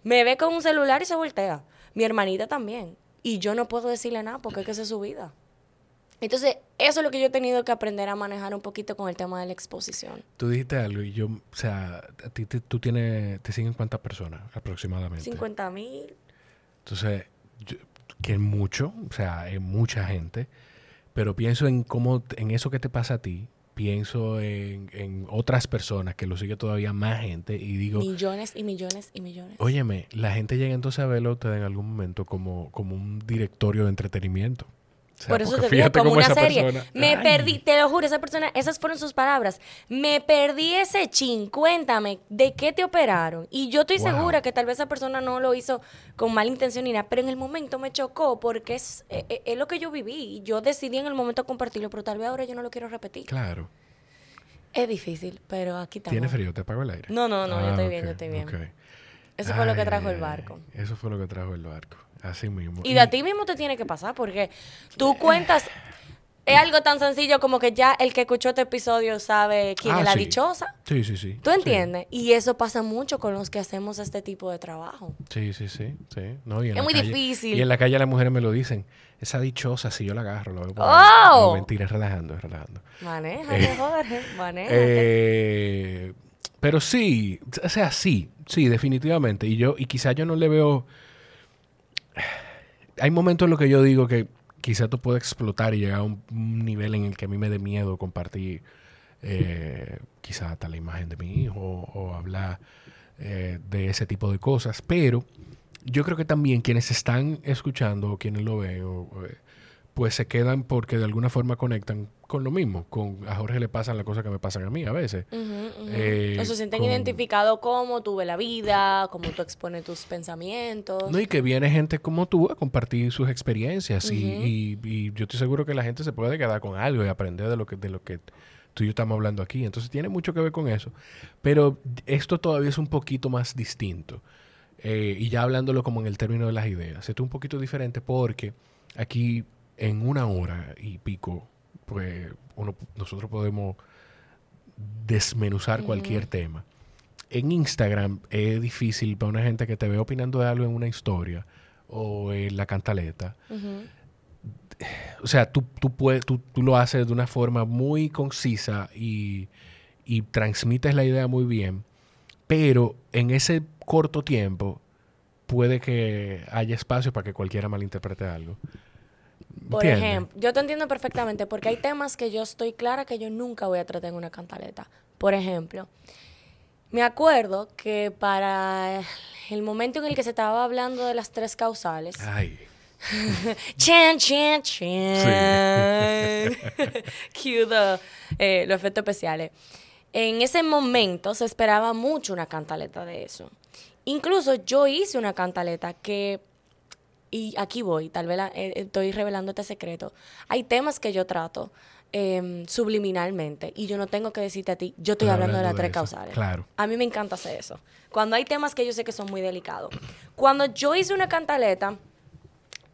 me ve con un celular y se voltea. Mi hermanita también. Y yo no puedo decirle nada porque es que esa es su vida. Entonces, eso es lo que yo he tenido que aprender a manejar un poquito con el tema de la exposición. Tú dijiste algo y yo, o sea, a ti te, tú tienes, te siguen cuántas personas aproximadamente. 50 mil. Entonces, yo- que es mucho, o sea, es mucha gente, pero pienso en cómo, en eso que te pasa a ti, pienso en, en otras personas que lo sigue todavía más gente y digo, Millones y millones y millones. óyeme, la gente llega entonces a verlo a usted en algún momento como, como un directorio de entretenimiento. O sea, Por eso te digo, como una serie. persona- me Ay. perdí, te lo juro, esa persona, esas fueron sus palabras. Me perdí ese chin, cuéntame, ¿de qué te operaron? Y yo estoy Wow. segura que tal vez esa persona no lo hizo con mala intención ni nada, pero en el momento me chocó porque es, eh, eh, es lo que yo viví. Y yo decidí en el momento compartirlo, pero tal vez ahora yo no lo quiero repetir. Claro. Es difícil, pero aquí estamos. ¿Tiene frío? ¿Te apago el aire? No, no, no, yo Ah, estoy bien, ok, yo estoy bien. Eso fue lo que trajo el barco. Eso fue lo que trajo el barco. Así mismo. Y de a ti mismo te tiene que pasar, porque tú cuentas. Es algo tan sencillo como que ya el que escuchó este episodio sabe quién Ah, es la sí. dichosa. Sí, sí, sí. ¿Tú Sí. entiendes? Y eso pasa mucho con los que hacemos este tipo de trabajo. Sí, sí, sí, sí. No, y en Es la muy calle- difícil. Y en la calle las mujeres me lo dicen. Esa dichosa, si yo la agarro, la veo por. ¡Oh! No, mentira, es relajando, es relajando. Manéjate, Jorge, manéjate. Eh, pero sí, o sea, sí, sí, definitivamente. Y yo, y quizá yo no le veo. Hay momentos en los que yo digo que quizá tú puedes explotar y llegar a un, nivel en el que a mí me dé miedo compartir eh, quizá hasta la imagen de mi hijo o hablar eh, de ese tipo de cosas. Pero yo creo que también quienes están escuchando o quienes lo ven, o, eh, pues se quedan porque de alguna forma conectan con lo mismo. Con, a Jorge le pasan las cosas que me pasan a mí a veces. Eh, o se sienten con- identificados cómo tú ves la vida, cómo tú expones tus pensamientos. No, y que viene gente como tú a compartir sus experiencias y, y- y yo estoy seguro que la gente se puede quedar con algo y aprender de lo que de lo que tú y yo estamos hablando aquí. Entonces tiene mucho que ver con eso. Pero esto todavía es un poquito más distinto. Eh, y ya hablándolo como en el término de las ideas. Esto es un poquito diferente porque aquí en una hora y pico, pues uno, nosotros podemos desmenuzar cualquier tema. En Instagram es difícil para una gente que te ve opinando de algo en una historia o en la cantaleta. O sea, tú, tú, puedes, tú, tú lo haces de una forma muy concisa y, y transmites la idea muy bien, pero en ese corto tiempo puede que haya espacio para que cualquiera malinterprete algo. Por ¿Entiendes? ejemplo, yo te entiendo perfectamente porque hay temas que yo estoy clara que yo nunca voy a tratar en una cantaleta. Por ejemplo, me acuerdo que para el momento en el que se estaba hablando de las tres causales, Ay, chan, chan, chan, cue the, eh, los efectos especiales. En ese momento se esperaba mucho una cantaleta de eso. Incluso yo hice una cantaleta que y aquí voy, tal vez la- eh, estoy revelando este secreto. Hay temas que yo trato em, subliminalmente y yo no tengo que decirte a ti, yo estoy Estoy hablando, de las de tres eso, causales. claro. A mí me encanta hacer eso. Cuando hay temas que yo sé que son muy delicados. Cuando yo hice una cantaleta,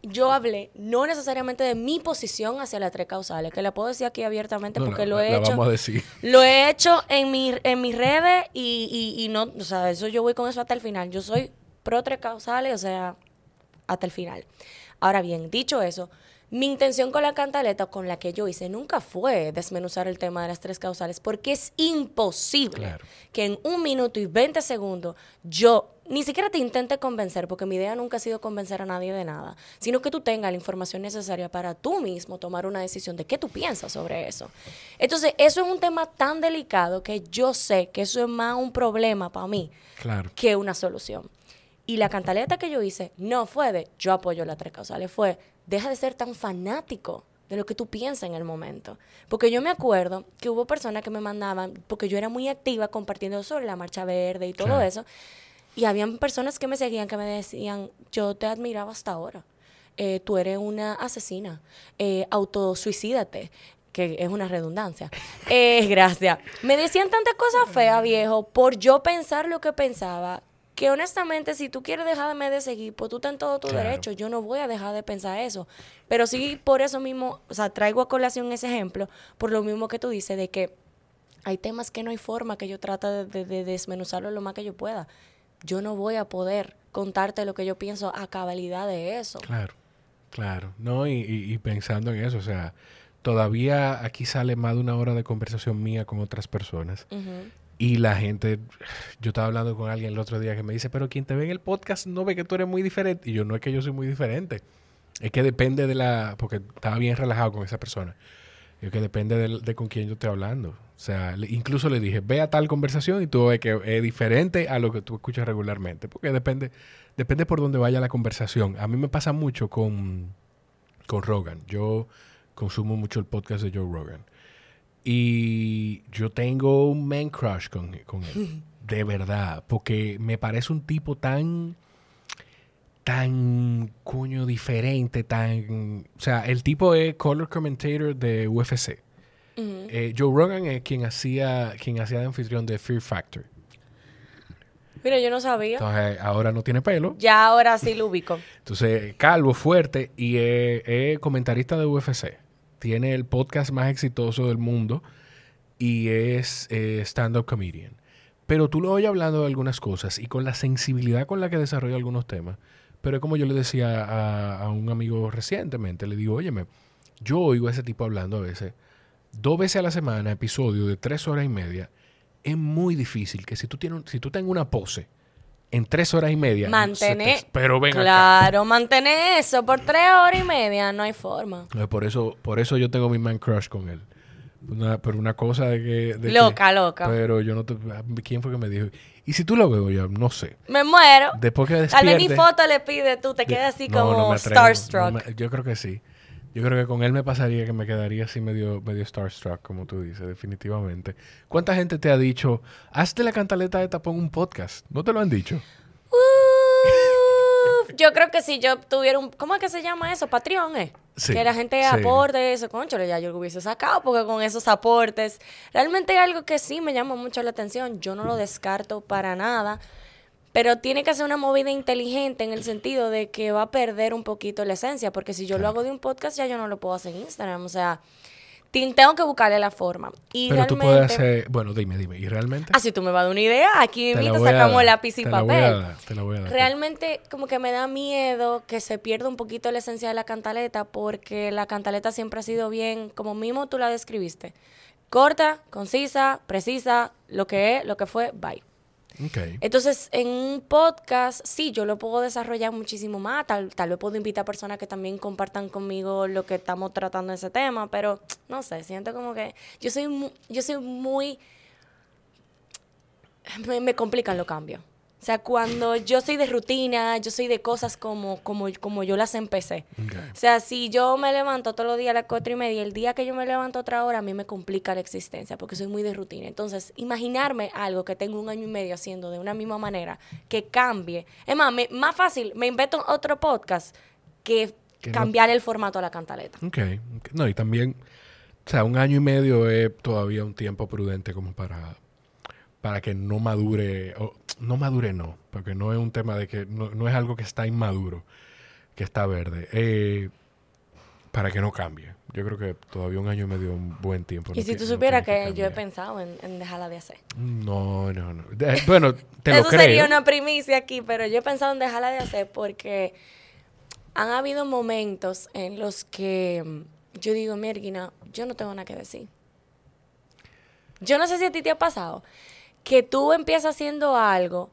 yo hablé no necesariamente de mi posición hacia las tres causales, que la puedo decir aquí abiertamente No, porque lo he la hecho. vamos a decir. Lo he hecho en, mi, en mis redes y, y, y no, o sea, eso yo voy con eso hasta el final. Yo soy pro tres causales, o sea, hasta el final. Ahora bien, dicho eso, mi intención con la cantaleta, con la que yo hice, nunca fue desmenuzar el tema de las tres causales, porque es imposible Claro. que en un minuto y 20 segundos yo ni siquiera te intente convencer, porque mi idea nunca ha sido convencer a nadie de nada, sino que tú tengas la información necesaria para tú mismo tomar una decisión de qué tú piensas sobre eso. Entonces, eso es un tema tan delicado que yo sé que eso es más un problema para mí Claro. que una solución. Y la cantaleta que yo hice no fue de yo apoyo las tres causales, fue deja de ser tan fanático de lo que tú piensas en el momento. Porque yo me acuerdo que hubo personas que me mandaban, porque yo era muy activa compartiendo sobre la marcha verde y todo Claro. eso, y habían personas que me seguían que me decían, yo te admiraba hasta ahora, Eh, tú eres una asesina, eh, autosuicídate que es una redundancia. Eh, gracias. Me decían tantas cosas feas, viejo, por yo pensar lo que pensaba, que honestamente, si tú quieres dejarme de seguir, pues tú estás en todo tu Claro. derecho. Yo no voy a dejar de pensar eso. Pero sí, por eso mismo, o sea, traigo a colación ese ejemplo, por lo mismo que tú dices, de que hay temas que no hay forma que yo trate de, de- de desmenuzarlo lo más que yo pueda. Yo no voy a poder contarte lo que yo pienso a cabalidad de eso. Claro, claro. No, y, y- y pensando en eso, o sea, todavía aquí sale más de una hora de conversación mía con otras personas. Y la gente, yo estaba hablando con alguien el otro día que me dice, pero quien te ve en el podcast no ve que tú eres muy diferente. Y yo, no es que yo soy muy diferente. Es que depende de la, porque estaba bien relajado con esa persona. Es que depende de, con quién yo estoy hablando. O sea, incluso le dije, ve a tal conversación y tú ves que es diferente a lo que tú escuchas regularmente. Porque depende, depende por dónde vaya la conversación. A mí me pasa mucho con, con Rogan. Yo consumo mucho el podcast de Joe Rogan. Y yo tengo un man crush con, con él. De verdad. Porque me parece un tipo tan. Tan. Coño, diferente. Tan. O sea, el tipo es color commentator de UFC. Eh, Joe Rogan es quien hacía, quien hacía de anfitrión de Fear Factor. Mira, yo no sabía. Entonces, ahora no tiene pelo. Ya ahora sí lo ubico. Entonces, calvo, fuerte y es, es comentarista de UFC. Tiene el podcast más exitoso del mundo y es eh, stand-up comedian. Pero tú lo oyes hablando de algunas cosas y con la sensibilidad con la que desarrolla algunos temas. Pero es como yo le decía a, un amigo recientemente, le digo, óyeme, yo oigo a ese tipo hablando a veces, dos veces a la semana, episodio de tres horas y media. Es muy difícil que si tú, tienes, si tú tengas una pose en tres horas y media... te- Mantener. pero ven acá. Claro, mantener eso por tres horas y media, no hay forma. Eh, Por eso, por eso yo tengo mi man crush con él. Una, pero una cosa de que... de Loca, que- loca. Pero yo no te... ¿Quién fue que me dijo? Y si tú lo veo yo, no sé. Me muero. Después que Tal vez ni foto le pide tú, te quedas así No, no como me atrevo, starstruck. no me- yo creo que sí. Yo creo que con él me pasaría que me quedaría así medio, medio starstruck, como tú dices, definitivamente. ¿Cuánta gente te ha dicho, hazte la cantaleta de tapón un podcast? ¿No te lo han dicho? Uf, yo creo que si yo tuviera un... ¿Cómo es que se llama eso? Patreon, ¿eh? Sí, que la gente sí. aporte eso, concho, ya yo lo hubiese sacado porque con esos aportes realmente es algo que sí me llama mucho la atención. Yo no lo descarto para nada, pero tiene que ser una movida inteligente en el sentido de que va a perder un poquito la esencia, porque si yo lo hago de un podcast ya yo no lo puedo hacer en Instagram, o sea, tengo que buscarle la forma. Y Pero tú realmente, puedes hacer... Bueno, dime, dime. ¿Y realmente? Ah, si tú me vas a dar una idea, aquí Te sacamos dar, lápiz y te la voy a papel. dar, te la voy a dar. Realmente como que me da miedo que se pierda un poquito la esencia de la cantaleta porque la cantaleta siempre ha sido bien, como mismo tú la describiste, corta, concisa, precisa, lo que es, lo que fue, bye. Entonces, en un podcast, sí, yo lo puedo desarrollar muchísimo más. Tal, tal vez puedo invitar personas que también compartan conmigo lo que estamos tratando en ese tema, pero no sé, siento como que yo soy, mu- yo soy muy... Me complican los cambios. O sea, cuando yo soy de rutina, yo soy de cosas como, como, como yo las empecé. O sea, si yo me levanto todos los días a las cuatro y media, el día que yo me levanto otra hora, a mí me complica la existencia porque soy muy de rutina. Entonces, imaginarme algo que tengo un año y medio haciendo de una misma manera, que cambie. Es más, me- más fácil, me invento otro podcast que, Que no- cambiar el formato a la cantaleta. Ok. No, y también O sea, un año y medio es todavía un tiempo prudente como para, para que no madure, o, no madure no, porque no es un tema de que no, no es algo que está inmaduro, que está verde, eh, para que no cambie. Yo creo que todavía un año y medio es un buen tiempo. Y no si tú supieras que yo he pensado en, en dejarla de hacer. No, no, no. De- bueno, te lo Eso creo. sería una primicia aquí, pero yo he pensado en dejarla de hacer porque han habido momentos en los que yo digo, Mierguina, yo no tengo nada que decir. Yo no sé si a ti te ha pasado que tú empiezas haciendo algo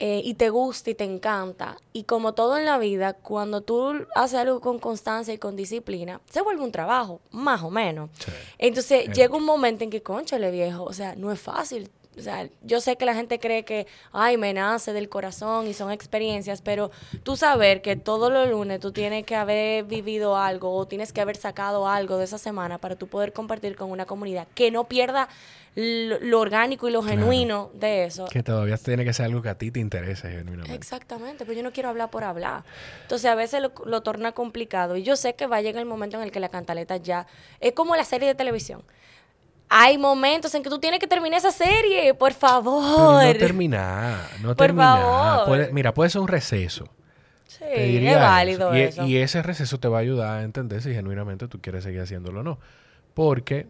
eh, y te gusta y te encanta. Y como todo en la vida, cuando tú haces algo con constancia y con disciplina, se vuelve un trabajo, más o menos. Sí. Entonces Eh. llega un momento en que, conchale viejo, o sea, no es fácil. O sea, yo sé que la gente cree que, ay, me nace del corazón y son experiencias, pero tú saber que todos los lunes tú tienes que haber vivido algo o tienes que haber sacado algo de esa semana para tú poder compartir con una comunidad que no pierda lo, lo orgánico y lo Claro. genuino de eso. Que todavía tiene que ser algo que a ti te interese genuinamente. Exactamente, pero yo no quiero hablar por hablar. Entonces a veces lo, lo torna complicado y yo sé que va a llegar el momento en el que la cantaleta ya es como la serie de televisión. Hay momentos en que tú tienes que terminar esa serie, por Pero favor. no terminar, no Por terminar. favor. Puede- mira, puede ser un receso. sí, es válido eso. eso. Y, y ese receso te va a ayudar a entender si genuinamente tú quieres seguir haciéndolo o no. Porque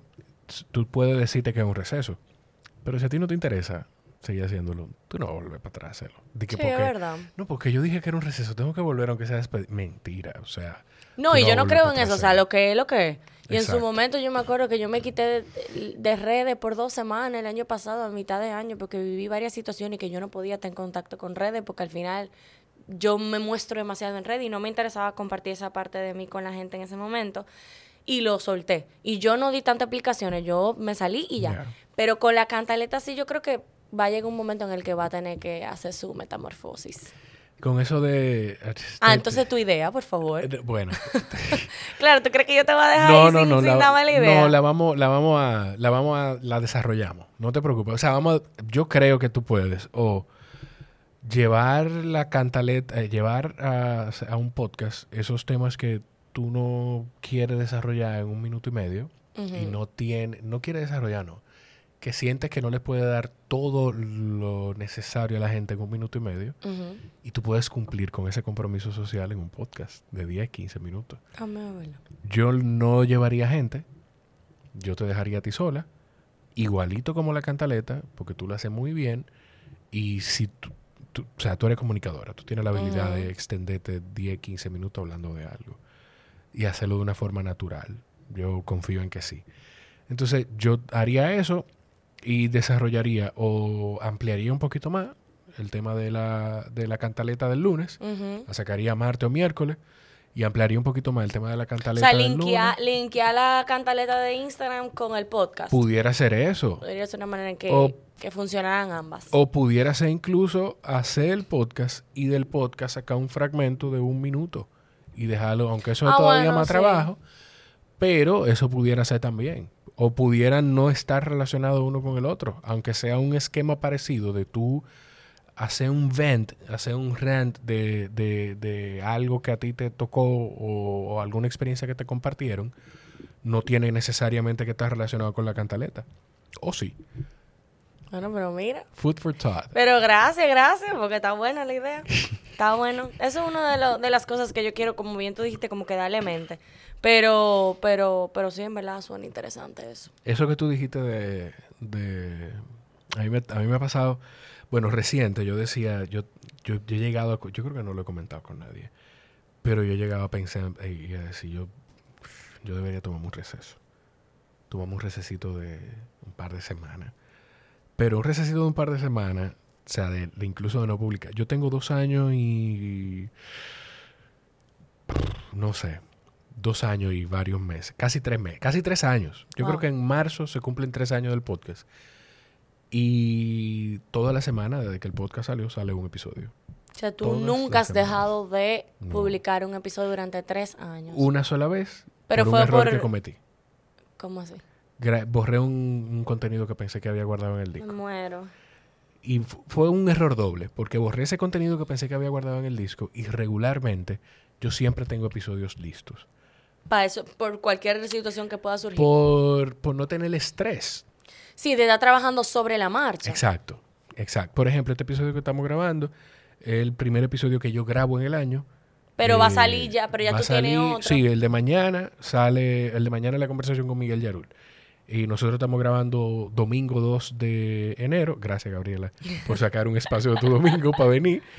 tú puedes decirte que es un receso. Pero si a ti no te interesa seguir haciéndolo, tú no vas a volver para atrás hacerlo. Di que Sí, porque- es verdad. No, porque yo dije que era un receso, tengo que volver aunque sea despe- Mentira, o sea. No, y yo no creo en eso, o sea, lo que es lo que es. Y en su momento yo me acuerdo que yo me quité de, de redes por dos semanas el año pasado, a mitad de año, porque viví varias situaciones que yo no podía estar en contacto con redes, porque al final yo me muestro demasiado en redes y no me interesaba compartir esa parte de mí con la gente en ese momento. Y lo solté. Y yo no di tantas explicaciones, yo me salí y ya. Ya. Pero con la cantaleta sí yo creo que va a llegar un momento en el que va a tener que hacer su metamorfosis. Con eso de. Ah, entonces tu idea, por favor. Eh, Bueno. Claro, ¿tú crees que yo te voy a dejar No, ahí no, sin, no. sin La, la idea? no, la vamos, la vamos a, la vamos a, la desarrollamos. No te preocupes. O sea, vamos, a- yo creo que tú puedes o llevar la cantaleta, eh, llevar a, a un podcast esos temas que tú no quieres desarrollar en un minuto y medio y no tiene, no quiere desarrollar, no. Que sientes que no le puede dar todo lo necesario a la gente en un minuto y medio y tú puedes cumplir con ese compromiso social en un podcast de 10, 15 minutos. Verlo. Yo no llevaría gente, yo te dejaría a ti sola, igualito como la cantaleta, porque tú lo haces muy bien. Y si tú, tú- o sea, tú eres comunicadora, tú tienes la habilidad de extenderte 10, 15 minutos hablando de algo y hacerlo de una forma natural. Yo confío en que sí. Entonces, yo haría eso y desarrollaría o ampliaría un poquito más el tema de la, de la cantaleta del lunes, la sacaría martes o miércoles y ampliaría un poquito más el tema de la O cantaleta sea, del linkea, lunes. linkea la cantaleta de Instagram con el podcast. Pudiera ser eso. Podría ser una manera en que, O- que funcionaran ambas. O pudiera ser incluso hacer el podcast y del podcast sacar un fragmento de un minuto y dejarlo, aunque eso es Ah, todavía bueno, más sí. trabajo, pero eso pudiera ser también. O pudiera no estar relacionado uno con el otro, aunque sea un esquema parecido de tú hacer un vent, hacer un rant de, de- de algo que a ti te tocó o, o alguna experiencia que te compartieron, no tiene necesariamente que estar relacionado con la cantaleta. O sí. Bueno, pero mira. Food for thought. Pero gracias, gracias, porque está buena la idea. Está bueno. Eso es una de, de las cosas que yo quiero, como bien tú dijiste, como que darle mente. Pero, pero, pero sí, en verdad suena interesante eso. Eso que tú dijiste de... de a, mí me, a mí me ha pasado... Bueno, reciente, yo decía... Yo, yo, yo he llegado... yo creo que no lo he comentado con nadie. Pero yo he llegado a pensar y a decir, yo, yo debería tomarme un receso. Tomamos un recesito de un par de semanas. Pero un recesito de un par de semanas, o sea, de incluso de no publicar. Yo tengo dos años y... No sé, dos años y varios meses, casi tres meses, casi tres años. Yo Wow. creo que en marzo se cumplen tres años del podcast. Y toda la semana, desde que el podcast salió, sale un episodio. O sea, tú Todas nunca has dejado de No. publicar un episodio durante tres años. Una sola vez, Pero por fue un error por- que cometí. ¿Cómo así? Gra- borré un, un contenido que pensé que había guardado en el Me disco. muero. Y fu- fue un error doble, porque borré ese contenido que pensé que había guardado en el disco y regularmente yo siempre tengo episodios listos. Para eso, por cualquier situación que pueda surgir. Por, por no tener el estrés. Sí, de estar trabajando sobre la marcha. Exacto, exacto. Por ejemplo, este episodio que estamos grabando, el primer episodio que yo grabo en el año. Pero va a Eh, salir ya, pero ya tú salir- tienes otro. Sí, el de mañana sale, el de mañana es la conversación con Miguel Yarul. Y nosotros estamos grabando domingo 2 de enero. Gracias, Gabriela, por sacar un espacio de tu domingo para venir.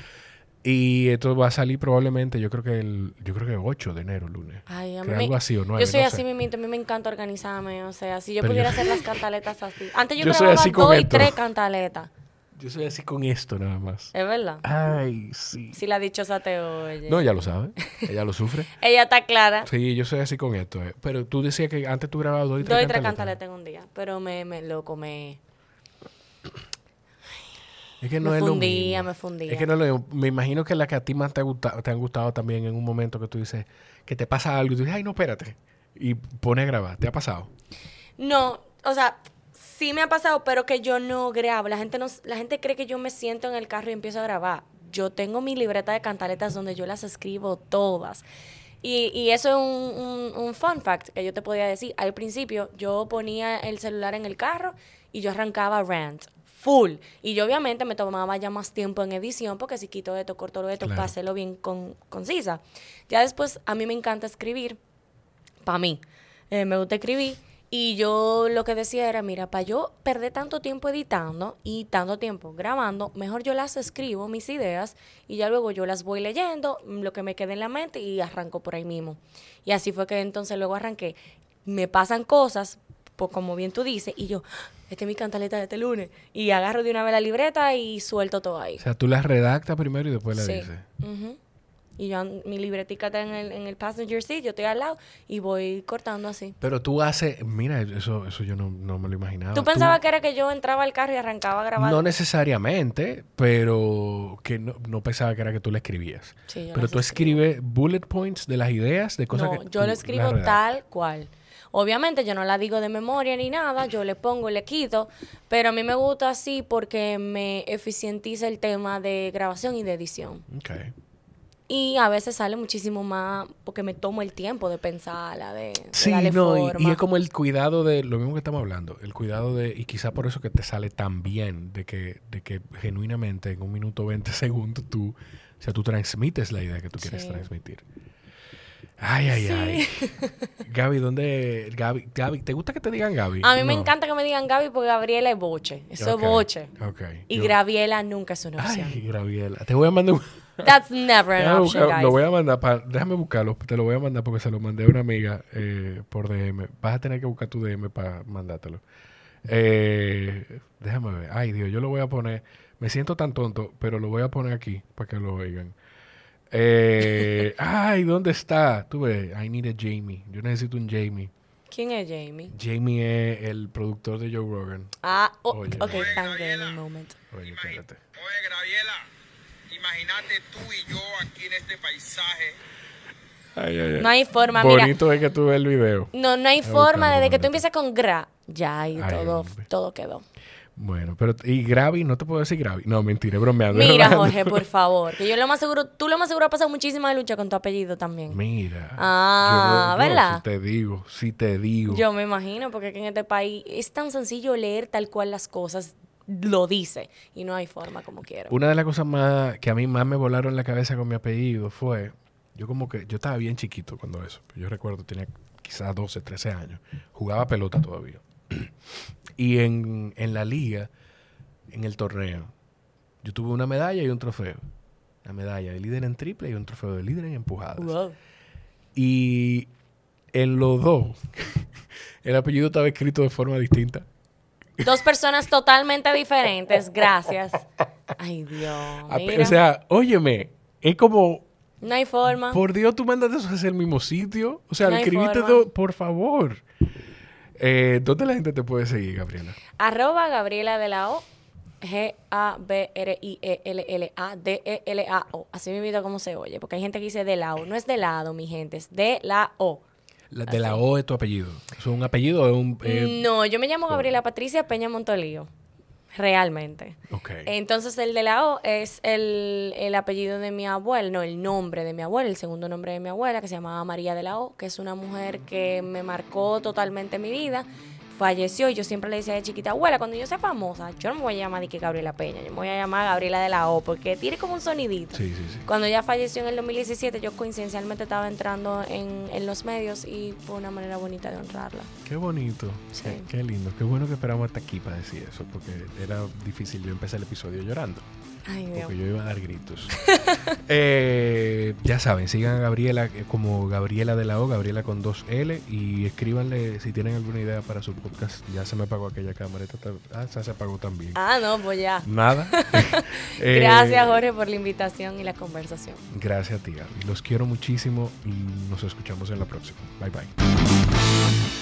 Y esto va a salir probablemente, yo creo que el, yo creo que 8 de enero, lunes. Ay, a mí algo así o 9, Yo soy no así sé. mismito, a mí me encanta organizarme, o sea, si yo Pero pudiera yo- hacer las cantaletas así. Antes yo, grababa dos y tres cantaletas, Yo soy así con esto nada más. es verdad. Ay, sí. Si la dichosa te oye. No, ella lo sabe. Ella lo sufre. Ella está clara. Sí, yo soy así con esto. eh. Pero tú decías que antes tú grababas dos y tres Dos y tres cantaletas. cantaletas en un día, pero me, me loco, me... Es que no Me es fundía, lo mismo. me fundía. Es que no es lo mismo. Me imagino que las que a ti más te, gusta, te han gustado también en un momento que tú dices que te pasa algo y tú dices, ay, no, espérate. Y pones a grabar. ¿Te ha pasado? No, o sea, sí me ha pasado, pero que yo no grabo. La gente, no, la gente cree que yo me siento en el carro y empiezo a grabar. Yo tengo mi libreta de cantaletas donde yo las escribo todas. Y, y eso es un, un- un fun fact que yo te podía decir. Al principio yo ponía el celular en el carro y yo arrancaba rant. Full. Y yo obviamente me tomaba ya más tiempo en edición porque si quito esto, corto esto, Claro. para hacerlo bien con, concisa. Ya después a mí me encanta escribir para mí. Eh, me gusta escribir. Y yo lo que decía era, mira, para yo perder tanto tiempo editando y tanto tiempo grabando, mejor yo las escribo, mis ideas, y ya luego yo las voy leyendo, mm, lo que me quede en la mente y arranco por ahí mismo. Y así fue que entonces luego arranqué. Me pasan cosas, pues como bien tú dices, y yo, "Ah, esta es mi cantaleta de este lunes. Y agarro de una vez la libreta y suelto todo ahí. O sea, tú las redactas primero y después Sí. dices. Y yo, mi libretica está en el, en el passenger seat, yo estoy al lado y voy cortando así. Pero tú haces... Mira, eso, eso yo no, no me lo imaginaba. ¿Tú pensabas que era que yo entraba al carro y arrancaba a grabar? No necesariamente, pero que no, no pensaba que era que tú le escribías. Sí, yo pero tú escribes bullet points de las ideas, de cosas No, que... yo tú lo escribo tal cual. Obviamente yo no la digo de memoria ni nada, yo le pongo y le quito, pero a mí me gusta así porque me eficientiza el tema de grabación y de edición. Ok. Y a veces sale muchísimo más porque me tomo el tiempo de pensarla, de, de Sí, darle no, y- y, forma. es como el cuidado de lo mismo que estamos hablando, el cuidado de, y quizá por eso que te sale tan bien, de que, de que genuinamente en un minuto 20 segundos tú, o sea, tú transmites la idea que tú quieres Sí. transmitir. Ay, ay, ay. Gaby, ¿dónde? Gaby, Gaby, ¿te gusta que te digan Gaby? A mí me encanta que me digan Gaby porque Gabriela es boche. Eso es boche. Ok. Y Yo- Graviela nunca es una opción. Ay, Graviela. Te voy a mandar un... That's never an Déjame option, buscar- guys. lo voy a mandar, pa- déjame buscarlo, te lo voy a mandar porque se lo mandé a una amiga eh, por DM. Vas a tener que buscar tu DM para mandártelo. Eh, déjame ver. Ay, Dios, yo lo voy a poner. Me siento tan tonto, pero lo voy a poner aquí para que lo oigan. Eh, ay, ¿dónde está? Tú ves, I need a Jamie. Yo necesito un Jamie. ¿Quién es Jamie? Jamie es el productor de Joe Rogan. Ah, oh, Oye. ok, fangirling moment. Oye, espérate. Oye, Graviela, imagínate tú y yo aquí en este paisaje. Ay, ay, ay. No hay forma, mira. Bonito es que tú ves el video. No, no hay forma desde que bonito. tú empiezas con gra. Ya, y Ay, todo, hombre. todo quedó. Bueno, pero y Gravi, no te puedo decir Gravi. No, mentira, bromeando. Mira, ¿verdad? Jorge, por favor. Que yo lo más seguro, tú lo más seguro has pasado muchísima lucha con tu apellido también. Mira. Ah, yo- yo ¿verdad? sí te digo, sí te digo. Yo me imagino, porque aquí en este país es tan sencillo leer tal cual las cosas lo dice. Y no hay forma como quiero. Una de las cosas más que a mí más me volaron la cabeza con mi apellido fue, yo como que, yo estaba bien chiquito cuando eso. Yo recuerdo, tenía quizás 12, 13 años. Jugaba pelota todavía. Y en, en la liga, en el torneo, yo tuve una medalla y un trofeo. La medalla de líder en triple y un trofeo de líder en empujadas. Wow. Y en los dos, el apellido estaba escrito de forma distinta. Dos personas totalmente diferentes. Gracias. Ay, Dios. Mira. O sea, óyeme, es como, no hay forma. por Dios, tú mandas eso hacia el mismo sitio. O sea, No escribiste dos, por favor. Eh, ¿Dónde la gente te puede seguir, Gabriela? Arroba Gabriela de la O. G-A-B-R-I-E-L-L-A-D-E-L-A-O. Así me invito como se oye, porque hay gente que dice de la O. No es de lado, mi gente, es de la O. La, de la O es tu apellido. ¿Es un apellido o es un...? eh, no, yo me llamo Gabriela Patricia Peña Montolío. Realmente. Entonces el de la O es el, el apellido de mi abuela, no, el nombre de mi abuela, el segundo nombre de mi abuela, que se llamaba María de la O, que es una mujer que me marcó totalmente mi vida. Falleció y yo siempre le decía de chiquita, abuela, cuando yo sea famosa, yo no me voy a llamar de que Gabriela Peña, yo me voy a llamar Gabriela de la O, porque tiene como un sonidito. Sí, sí, sí. Cuando ella falleció en el 2017, yo coincidencialmente estaba entrando en, en los medios y fue una manera bonita de honrarla. Qué bonito. Sí. Qué, qué lindo. Qué bueno que esperamos hasta aquí para decir eso, porque era difícil. Yo empecé el episodio llorando, Ay, porque yo iba a dar gritos. Eh, ya saben, sigan a Gabriela eh, como Gabriela de la O, Gabriela con dos L, y escríbanle si tienen alguna idea para su podcast. Ya se me apagó aquella cámara. esta ta- Ah, esa se apagó también. Ah, no, pues ya. Nada. Eh, Gracias, Jorge, por la invitación y la conversación. Gracias a ti, Gaby. Los quiero muchísimo y nos escuchamos en la próxima. Bye bye.